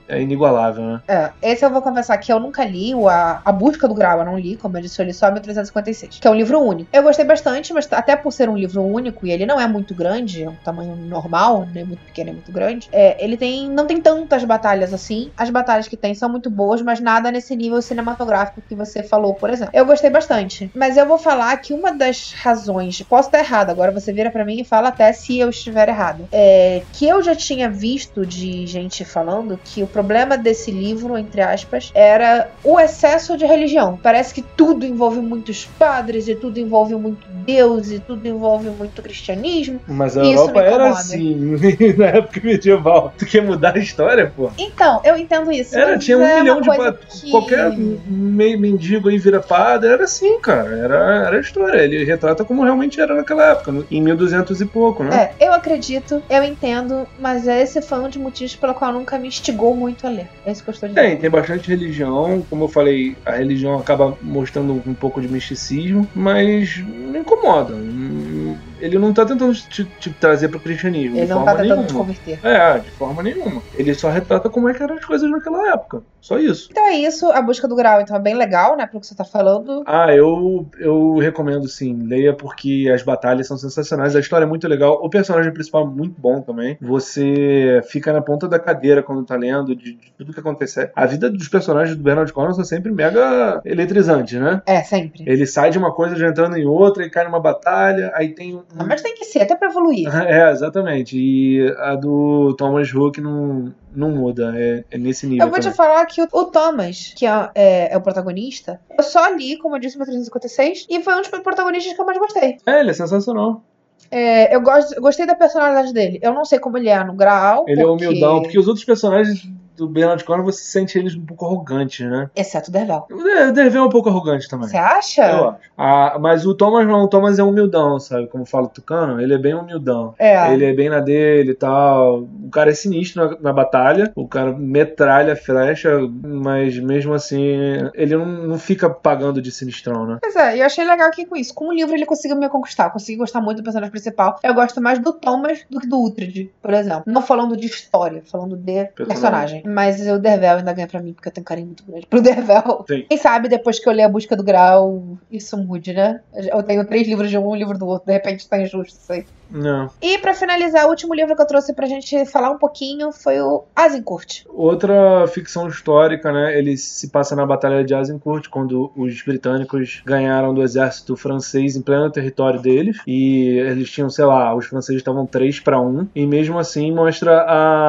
Speaker 2: é, inigualável, né?
Speaker 1: É, esse eu vou confessar que eu nunca li, o a, a Busca do Grau eu não li, como eu disse, eu li só 1356, que é um livro único. Eu gostei bastante, mas até por ser um livro único, e ele não é muito grande, é um tamanho normal, nem muito pequeno, nem muito grande, é, ele tem não tem tantas batalhas assim. As batalhas que tem são muito boas, mas nada nesse nível cinematográfico que você falou, por exemplo. Eu gostei bastante, mas eu vou falar que uma das razões, posso estar errada, agora você vira pra mim e fala até se eu estiver errado, é que eu já tinha visto de gente falando que o problema desse livro, entre aspas, era o excesso de religião. Parece que tudo envolve muitos padres e tudo envolve muito Deus e tudo envolve muito cristianismo.
Speaker 2: Mas a Europa era assim, [laughs] na época medieval. Tu quer mudar a história, pô?
Speaker 1: Então, eu entendo isso.
Speaker 2: Era, tinha um
Speaker 1: é
Speaker 2: milhão de
Speaker 1: coisa
Speaker 2: pa-
Speaker 1: que...
Speaker 2: Qualquer mendigo aí vira padre, era assim, cara. Era, era a história. Ele retrata como realmente era naquela época, em 1200 e pouco, né?
Speaker 1: É, eu acredito, eu entendo, mas esse foi um dos motivos pelo qual nunca me instigou muito a ler. É isso que eu estou dizendo.
Speaker 2: Tem, tem bastante religião. Como eu falei, a religião acaba mostrando um pouco de misticismo, mas não incomoda. Ele não tá tentando te, te trazer pro cristianismo.
Speaker 1: Ele não tá tentando
Speaker 2: nenhuma.
Speaker 1: te converter.
Speaker 2: É, de forma nenhuma. Ele só retrata como é que eram as coisas naquela época. Só isso.
Speaker 1: Então é isso, a busca do grau, então é bem legal, né, pelo que você tá falando.
Speaker 2: Ah, eu, eu recomendo sim. Leia porque as batalhas são sensacionais. A história é muito legal. O personagem principal é muito bom também. Você fica na ponta da cadeira quando tá lendo, de, de tudo que acontece. A vida dos personagens do Bernard Cornwell são sempre mega eletrizantes, né?
Speaker 1: É, sempre.
Speaker 2: Ele sai de uma coisa já entrando em outra e cai numa batalha. Aí tem um.
Speaker 1: Ah, Mas tem que ser, até pra evoluir. [laughs]
Speaker 2: É, exatamente. E a do Thomas Hook não, não muda. É, é nesse nível.
Speaker 1: Eu vou te
Speaker 2: também.
Speaker 1: falar que o, o Thomas, que é, é- é o protagonista, eu só li, como eu disse, meu 356, e foi um dos protagonistas que eu mais gostei.
Speaker 2: É, ele é sensacional.
Speaker 1: É, eu, gosto, eu gostei da personalidade dele. Eu não sei como ele é no grau.
Speaker 2: Ele é
Speaker 1: porque...
Speaker 2: humildão, porque os outros personagens do Bernard Cornwell você sente eles um pouco arrogantes, né?
Speaker 1: Exceto o Dervel.
Speaker 2: O Dervel é um pouco arrogante também.
Speaker 1: Você acha?
Speaker 2: Eu acho. Ah, mas o Thomas não, o Thomas é humildão, sabe? Como fala o Tucano, ele é bem humildão.
Speaker 1: É.
Speaker 2: Ele é bem na dele e tal. O cara é sinistro na, na batalha. O cara metralha, flecha, mas mesmo assim, ele não, não fica pagando de sinistrão, né?
Speaker 1: Pois é, e eu achei legal que com isso, com o livro ele conseguiu me conquistar. Consegui gostar muito do personagem principal. Eu gosto mais do Thomas do que do Uhtred, por exemplo. Não falando de história, falando de personagem. Mas o Dervel ainda ganha pra mim, porque eu tenho um carinho muito grande pro Dervel.
Speaker 2: Sim.
Speaker 1: Quem sabe depois que eu ler A Busca do Grau, isso mude, né? Eu tenho três livros de um, um livro do outro. De repente tá injusto isso aí.
Speaker 2: Não.
Speaker 1: E pra finalizar, o último livro que eu trouxe pra gente falar um pouquinho foi o Azincourt.
Speaker 2: Outra ficção histórica, né? Ele se passa na Batalha de Azincourt, quando os britânicos ganharam do exército francês em pleno território deles. E eles tinham, sei lá, os franceses estavam 3 para 1. E mesmo assim mostra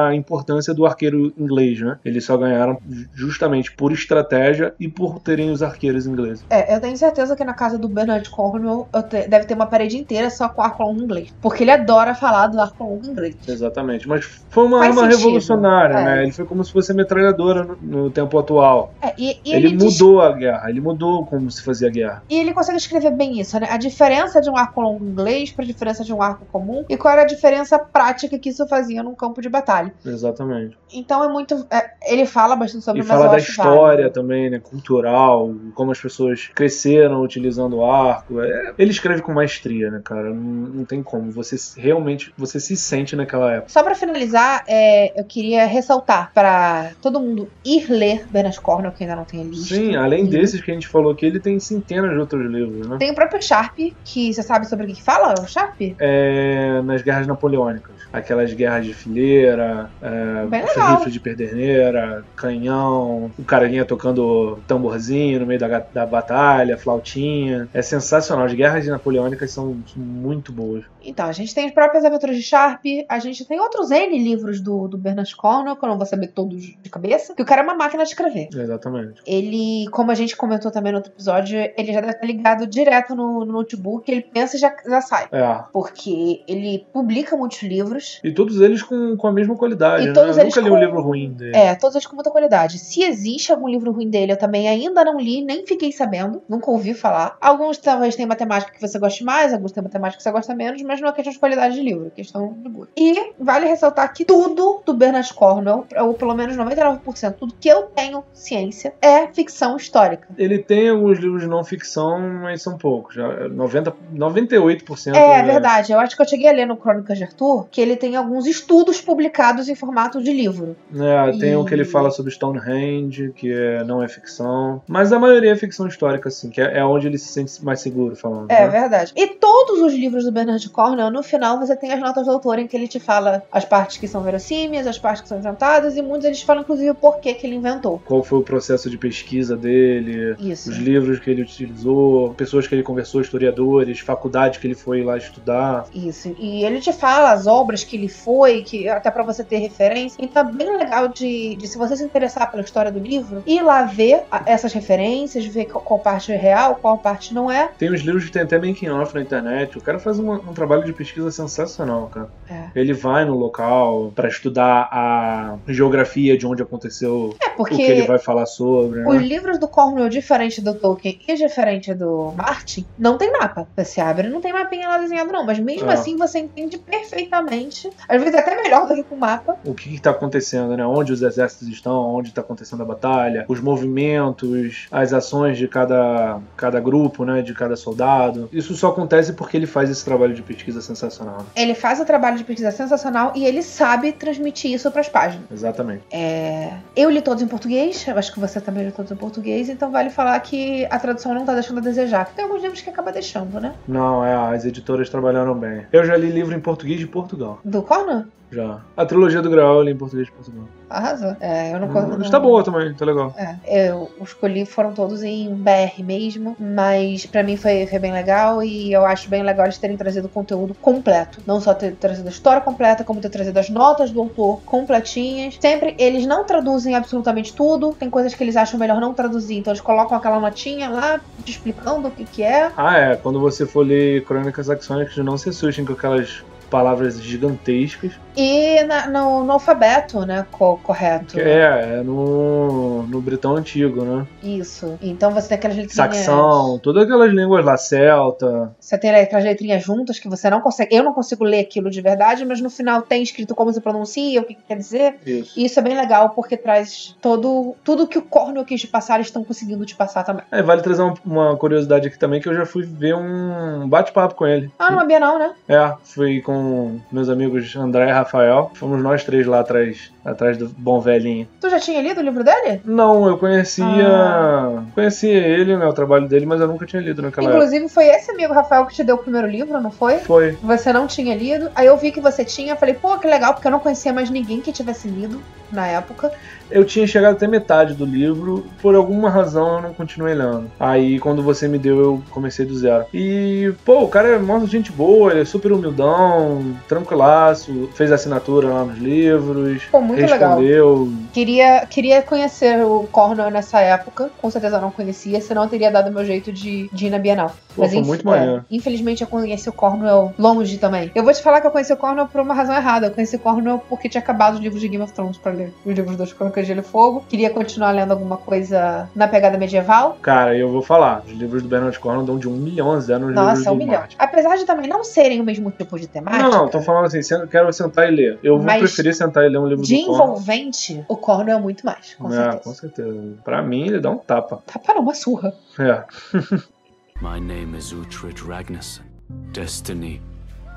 Speaker 2: a importância do arqueiro inglês, né? Eles só ganharam justamente por estratégia e por terem os arqueiros ingleses.
Speaker 1: É, eu tenho certeza que na casa do Bernard Cornwell te- deve ter uma parede inteira só com arco inglês. Porque Porque ele adora falar do arco longo inglês.
Speaker 2: Exatamente. Mas foi uma
Speaker 1: Faz
Speaker 2: arma
Speaker 1: sentido.
Speaker 2: revolucionária,
Speaker 1: É.
Speaker 2: né? Ele foi como se fosse metralhadora no, no tempo atual.
Speaker 1: É, e, e
Speaker 2: ele
Speaker 1: ele, diz-
Speaker 2: mudou a guerra, ele mudou como se fazia a guerra.
Speaker 1: e ele consegue escrever bem isso, né? A diferença de um arco longo inglês pra diferença de um arco comum e qual era a diferença prática que isso fazia num campo de batalha.
Speaker 2: Exatamente.
Speaker 1: Então é muito. é, ele fala bastante sobre mas
Speaker 2: fala da história também, né? Cultural, como as pessoas cresceram utilizando o arco. É, ele escreve com maestria, né, cara? Não, não tem como. Você realmente você se sente naquela época.
Speaker 1: Só pra finalizar, é, eu queria ressaltar pra todo mundo ir ler Bernard Cornwell, que ainda não tem lista.
Speaker 2: Sim, além
Speaker 1: E
Speaker 2: desses que a gente falou aqui, ele tem centenas de outros livros, né?
Speaker 1: Tem o próprio Sharp, que você sabe sobre o que fala? O Sharp?
Speaker 2: É, nas guerras napoleônicas. Aquelas guerras de fileira, é, rifle de perderneira, canhão, o carinha tocando tamborzinho no meio da, da batalha, flautinha. É sensacional. As guerras napoleônicas são muito boas.
Speaker 1: Então, a gente tem as próprias aventuras de Sharp, a gente tem outros N livros do, do Bernard Cornwell, que eu não vou saber todos de cabeça, que o cara é uma máquina de escrever.
Speaker 2: Exatamente.
Speaker 1: Ele, como a gente comentou também no outro episódio, ele já deve estar ligado direto no, no notebook, ele pensa e já, já sai.
Speaker 2: É.
Speaker 1: Porque ele publica muitos livros.
Speaker 2: E todos eles com, com a mesma qualidade,
Speaker 1: E
Speaker 2: né?
Speaker 1: todos
Speaker 2: Eu
Speaker 1: eles
Speaker 2: nunca li um
Speaker 1: com-
Speaker 2: livro ruim dele.
Speaker 1: É, todos eles com muita qualidade. Se existe algum livro ruim dele, eu também ainda não li, nem fiquei sabendo, nunca ouvi falar. Alguns talvez tenham matemática que você goste mais, alguns têm matemática que você gosta menos, mas não é questão de qualidade de livro, é questão de gosto. E vale ressaltar que tudo do Bernard Cornwell, ou pelo menos 99%, tudo que eu tenho ciência, é ficção histórica.
Speaker 2: Ele tem alguns livros de não ficção, mas são poucos. Já 90, 98%
Speaker 1: É, verdade. Eu acho que eu cheguei a ler no Crônicas de Arthur que ele tem alguns estudos publicados em formato de livro.
Speaker 2: É, tem
Speaker 1: E-
Speaker 2: o que ele fala sobre Stonehenge, que é, não é ficção. Mas a maioria é ficção histórica, assim, que é, é onde ele se sente mais seguro falando.
Speaker 1: É
Speaker 2: né?
Speaker 1: verdade. E todos os livros do Bernard Cornwell, no final, você tem as notas do autor em que ele te fala as partes que são verossímeis, as partes que são inventadas, e muitos eles falam, inclusive, o porquê que ele inventou.
Speaker 2: Qual foi o processo de pesquisa dele,
Speaker 1: Isso.
Speaker 2: os livros que ele utilizou, pessoas que ele conversou, historiadores, faculdades que ele foi lá estudar.
Speaker 1: Isso. E ele te fala as obras que ele foi, que até pra você ter referência. Então é bem legal de, de, se você se interessar pela história do livro, ir lá ver essas referências, ver qual, qual parte é real, qual parte não é.
Speaker 2: Tem os livros que tem até making off na internet. O cara faz uma- um trabalho de pesquisa sensacional, cara.
Speaker 1: É.
Speaker 2: Ele vai no local pra estudar a geografia de onde aconteceu
Speaker 1: É,
Speaker 2: o que ele vai falar sobre. né?
Speaker 1: Os livros do Cornwell, diferente do Tolkien e diferente do Martin, não tem mapa. Você abre, não tem mapinha lá desenhado, não. Mas mesmo
Speaker 2: É.
Speaker 1: assim você entende perfeitamente. Às vezes até melhor do que com mapa.
Speaker 2: o que está acontecendo, né? Onde os exércitos estão, onde está acontecendo a batalha, os movimentos, as ações de cada, cada grupo, né? De cada soldado. Isso só acontece porque ele faz esse trabalho de pesquisa sensacional. né?
Speaker 1: Ele faz o trabalho de pesquisa sensacional e ele sabe transmitir isso pras páginas.
Speaker 2: Exatamente.
Speaker 1: É, Eu li todos em português, eu acho que você também lê todos em português, então vale falar que a tradução não tá deixando a desejar. Tem alguns livros que acaba deixando, né?
Speaker 2: Não, é, as editoras trabalharam bem. Eu já li livro em português de Portugal.
Speaker 1: Do Cornwell?
Speaker 2: Já. A trilogia do Graal eu li em português de Portugal.
Speaker 1: Arrasou. É, eu não
Speaker 2: Mas
Speaker 1: não-
Speaker 2: tá boa também, tá legal.
Speaker 1: É, eu escolhi, foram todos em BR mesmo, mas pra mim foi, foi bem legal e eu acho bem legal eles terem trazido o conteúdo completo. Não só ter trazido a história completa, como ter trazido as notas do autor completinhas. Sempre eles não traduzem absolutamente tudo, tem coisas que eles acham melhor não traduzir, então eles colocam aquela notinha lá te explicando o que, que é.
Speaker 2: Ah, é. Quando você for ler Crônicas Saxônicas, não se assustem com aquelas palavras gigantescas.
Speaker 1: E na- no, no alfabeto, né? co- correto.
Speaker 2: É, é no, no britão antigo, né?
Speaker 1: Isso. Então você tem aquelas letrinhas.
Speaker 2: Saxão, todas aquelas línguas lá, celta.
Speaker 1: Você tem aquelas letrinhas juntas que você não consegue. Eu não consigo ler aquilo de verdade, mas no final tem escrito como se pronuncia, o que que quer dizer.
Speaker 2: Isso.
Speaker 1: E isso é bem legal porque traz todo tudo que o Cornwell quis te passar, eles estão conseguindo te passar também.
Speaker 2: É, vale trazer uma, uma curiosidade aqui também, que eu já fui ver um bate-papo com ele.
Speaker 1: Ah, numa Bienal, né?
Speaker 2: É, fui com meus amigos André e Rafael. Fomos nós três lá atrás, atrás do bom velhinho.
Speaker 1: Tu já tinha lido o livro dele?
Speaker 2: Não, eu conhecia.
Speaker 1: Ah.
Speaker 2: Conhecia ele, né? O trabalho dele, mas eu nunca tinha lido naquela
Speaker 1: Inclusive, foi esse amigo, Rafael, que te deu o primeiro livro, não foi?
Speaker 2: época. Foi.
Speaker 1: Você não tinha lido. Aí eu vi que você tinha. Falei, pô, que legal, porque eu não conhecia mais ninguém que tivesse lido na época.
Speaker 2: Eu tinha chegado até metade do livro, por alguma razão eu não continuei lendo. Aí quando você me deu, eu comecei do zero. E, pô, o cara é mó gente boa, ele é super humildão, tranquilaço, fez assinatura lá nos livros,
Speaker 1: Pô, muito legal.
Speaker 2: respondeu.
Speaker 1: Queria, queria conhecer o Cornwell nessa época. Com certeza eu não conhecia, senão eu teria dado meu jeito de, de ir na Bienal.
Speaker 2: Pô,
Speaker 1: Mas
Speaker 2: foi
Speaker 1: inf-
Speaker 2: muito
Speaker 1: é, infelizmente eu conheci o Cornwell longe também. Eu vou te falar que eu conheci o Cornwell por uma razão errada. Eu conheci o Cornwell porque tinha acabado os livros de Game of Thrones pra ler. Os livros das Crônicas de Gelo e Fogo. Queria continuar lendo alguma coisa na pegada medieval.
Speaker 2: Cara, eu vou falar, os livros do Bernard Cornwell dão de um milhão a zero nos livros
Speaker 1: Nossa, um
Speaker 2: do
Speaker 1: milhão.
Speaker 2: Martin.
Speaker 1: Apesar de também não serem o mesmo tipo de temática.
Speaker 2: Não, não, tô falando assim, quero sentar e ler. Eu vou preferir sentar e ler um livro
Speaker 1: De
Speaker 2: do Cornwell.
Speaker 1: envolvente, o Cornwell é muito mais, com
Speaker 2: é,
Speaker 1: certeza.
Speaker 2: com certeza. Pra mim, ele dá um tapa.
Speaker 1: Tapa não, uma surra.
Speaker 2: É. [laughs]
Speaker 3: My name is Uhtred Ragnarsson. Destiny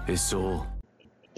Speaker 3: is all.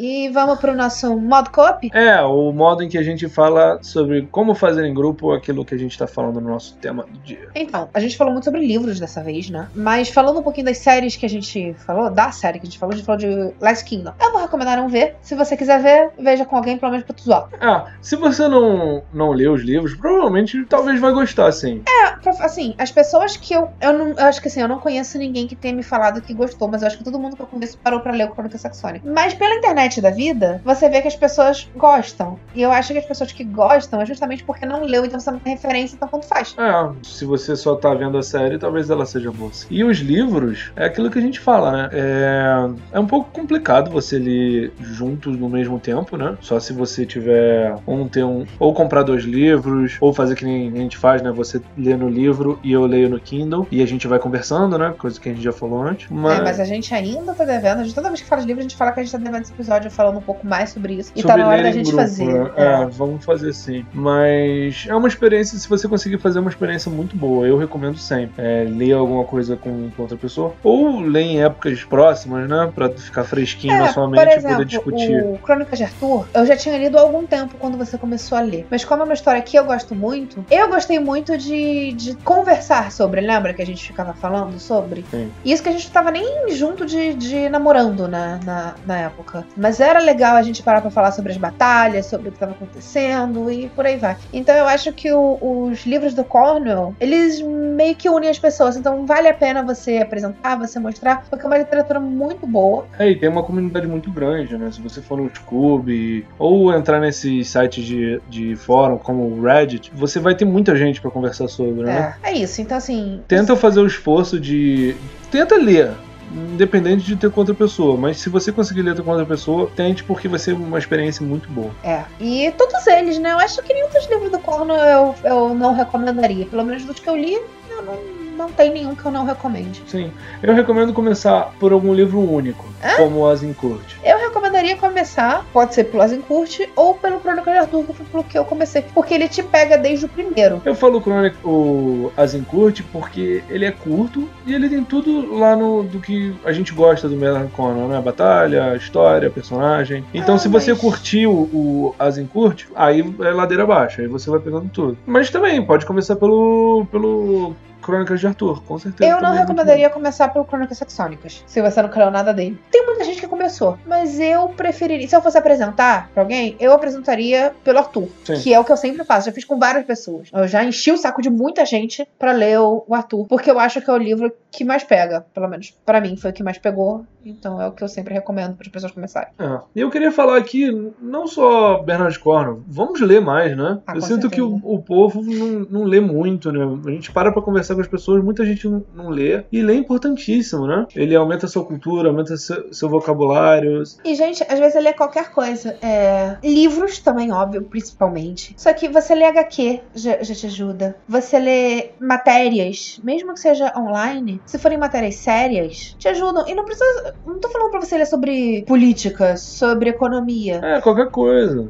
Speaker 1: E vamos pro nosso modo co-op?
Speaker 2: É, o modo em que a gente fala sobre como fazer em grupo aquilo que a gente tá falando no nosso tema do dia.
Speaker 1: Então, a gente falou muito sobre livros dessa vez, né? Mas falando um pouquinho das séries que a gente falou, da série que a gente falou, a gente falou de Last Kingdom. Eu vou recomendar não ver. Se você quiser ver, veja com alguém, pelo menos pra tu zoar.
Speaker 2: Ah, se você não, não lê os livros, provavelmente talvez vai gostar, sim.
Speaker 1: É, assim, as pessoas que eu. Eu, não, eu acho que assim, eu não conheço ninguém que tenha me falado que gostou, mas eu acho que todo mundo que eu conheço parou pra ler o Crônica Saxônica. Mas pela internet da vida, você vê que as pessoas gostam. E eu acho que as pessoas que gostam é justamente porque não leu, então você não tem referência, então quanto faz.
Speaker 2: É, se você só tá vendo a série, talvez ela seja boa. E os livros, é aquilo que a gente fala, né? É, é um pouco complicado você ler juntos no mesmo tempo, né? Só se você tiver um ter um ou comprar dois livros, ou fazer que nem a gente faz, né? Você lê no livro e eu leio no Kindle e a gente vai conversando, né? Coisa que a gente já falou antes. Mas,
Speaker 1: É, mas a gente ainda tá devendo. Toda vez que fala de livro, a gente fala que a gente tá devendo esse episódio falando um pouco mais sobre isso. E tá
Speaker 2: sobre
Speaker 1: na hora da gente
Speaker 2: grupo,
Speaker 1: fazer.
Speaker 2: né? É, vamos fazer sim. Mas é uma experiência, se você conseguir fazer é uma experiência muito boa, eu recomendo sempre. É, ler alguma coisa com, com outra pessoa. Ou ler em épocas próximas, né? Pra ficar fresquinho na sua mente
Speaker 1: É, por
Speaker 2: e
Speaker 1: exemplo,
Speaker 2: poder discutir.
Speaker 1: o Crônicas de Arthur, eu já tinha lido há algum tempo quando você começou a ler. Mas como é uma história que eu gosto muito, eu gostei muito de, de conversar sobre. Lembra que a gente ficava falando sobre?
Speaker 2: Sim.
Speaker 1: Isso que a gente não tava nem junto de, de namorando na, na, na época. Mas era legal a gente parar pra falar sobre as batalhas, sobre o que tava acontecendo e por aí vai. Então eu acho que o- os livros do Cornwell, eles meio que unem as pessoas. Então vale a pena você apresentar, você mostrar, porque é uma literatura muito boa.
Speaker 2: É, e tem uma comunidade muito grande, né? Se você for no Scoob ou entrar nesses sites de, de fórum como o Reddit, você vai ter muita gente pra conversar sobre, né?
Speaker 1: É, é isso. Então, assim.
Speaker 2: Tenta fazer o esforço de. Tenta ler. Independente de ter com outra pessoa, mas se você conseguir ler com outra pessoa, tente porque vai ser uma experiência muito boa.
Speaker 1: É. E todos eles, né? Eu acho que nenhum dos livros do Cornwell eu, eu não recomendaria. Pelo menos dos que eu li, eu não, não tem nenhum que eu não recomende.
Speaker 2: Sim, eu recomendo começar por algum livro único, como o Azincourt.
Speaker 1: Eu recomendaria começar, pode ser pelo Azincourt ou pelo Crônica de Arthur, pelo que eu comecei. Porque ele te pega desde o primeiro.
Speaker 2: Eu falo Chronic, o Azincourt porque ele é curto e ele tem tudo lá no do que a gente gosta do Bernard Cornwell, né? Batalha, história, personagem. Então,
Speaker 1: Ah,
Speaker 2: se você
Speaker 1: mas-
Speaker 2: o, o Azincourt, aí é ladeira abaixo, aí você vai pegando tudo. Mas também pode começar pelo pelo Crônicas de Arthur, com certeza.
Speaker 1: Eu não
Speaker 2: é
Speaker 1: recomendaria começar pelo Crônicas Saxônicas, se você não creu nada dele. Tem muita gente que começou, mas eu preferiria. Se eu fosse apresentar pra alguém, eu apresentaria pelo Arthur,
Speaker 2: Sim.
Speaker 1: que é o que eu sempre faço. Já fiz com várias pessoas. Eu já enchi o saco de muita gente pra ler o, Arthur, porque eu acho que é o livro que mais pega, pelo menos pra mim foi o que mais pegou. Então é o que eu sempre recomendo para as pessoas começarem.
Speaker 2: É. E eu queria falar aqui, não só Bernard Cornwell, vamos ler mais, né?
Speaker 1: Ah,
Speaker 2: eu sinto que o,
Speaker 1: certeza.
Speaker 2: o povo não, não lê muito, né? A gente para pra conversar com as pessoas, muita gente não, não lê. E ler é importantíssimo, né? Ele aumenta a sua cultura, aumenta seu, seu vocabulário.
Speaker 1: E, gente, às vezes ler qualquer coisa. É... Livros também, óbvio, principalmente. Só que você lê HQ já, já te ajuda. Você lê matérias, mesmo que seja online, se forem matérias sérias, te ajudam. E não precisa. Não tô falando pra você ler sobre política, sobre economia.
Speaker 2: É, qualquer coisa.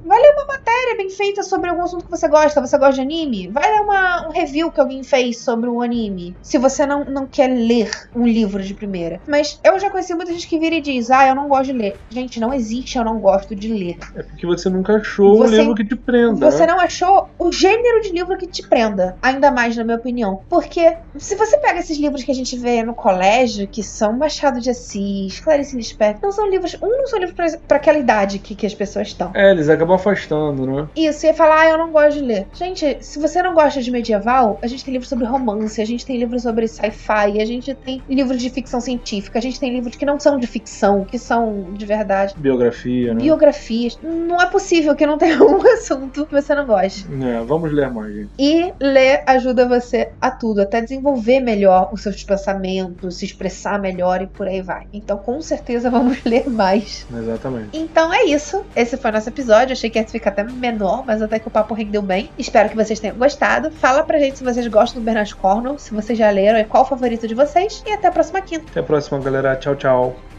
Speaker 1: Matéria bem feita sobre algum assunto que você gosta. Você gosta de anime? Vai ler uma, um review que alguém fez sobre o anime. Se você não, não quer ler um livro de primeira. Mas eu já conheci muita gente que vira e diz: Ah, eu não gosto de ler. Gente, não existe eu não gosto de ler.
Speaker 2: É porque você nunca achou
Speaker 1: Você-
Speaker 2: um livro que te prenda.
Speaker 1: Você
Speaker 2: né?
Speaker 1: não achou o gênero de livro que te prenda. Ainda mais, na minha opinião. Porque se você pega esses livros que a gente vê no colégio, que são Machado de Assis, Clarice Lispector, não são livros. Um, não são livros pra, pra aquela idade que, que as pessoas estão.
Speaker 2: É, eles acabam afastando, né?
Speaker 1: Isso, ia falar, ah, eu não gosto de ler. Gente, se você não gosta de medieval, a gente tem livros sobre romance, a gente tem livros sobre sci-fi, a gente tem livros de ficção científica, a gente tem livros que não são de ficção, que são de verdade.
Speaker 2: Biografia, né?
Speaker 1: Biografias. Não é possível que não tenha [laughs] um assunto que você não goste.
Speaker 2: É, vamos ler mais, gente.
Speaker 1: E ler ajuda você a tudo, até desenvolver melhor os seus pensamentos, se expressar melhor e por aí vai. Então, com certeza, [laughs] vamos ler mais.
Speaker 2: Exatamente.
Speaker 1: Então é isso. Esse foi o nosso episódio. Achei que ia ficar até menor, mas até que o papo rendeu bem. Espero que vocês tenham gostado. Fala pra gente se vocês gostam do Bernard Cornwell, se vocês já leram e qual o favorito de vocês. E até a próxima quinta.
Speaker 2: Até a próxima, galera. Tchau, tchau.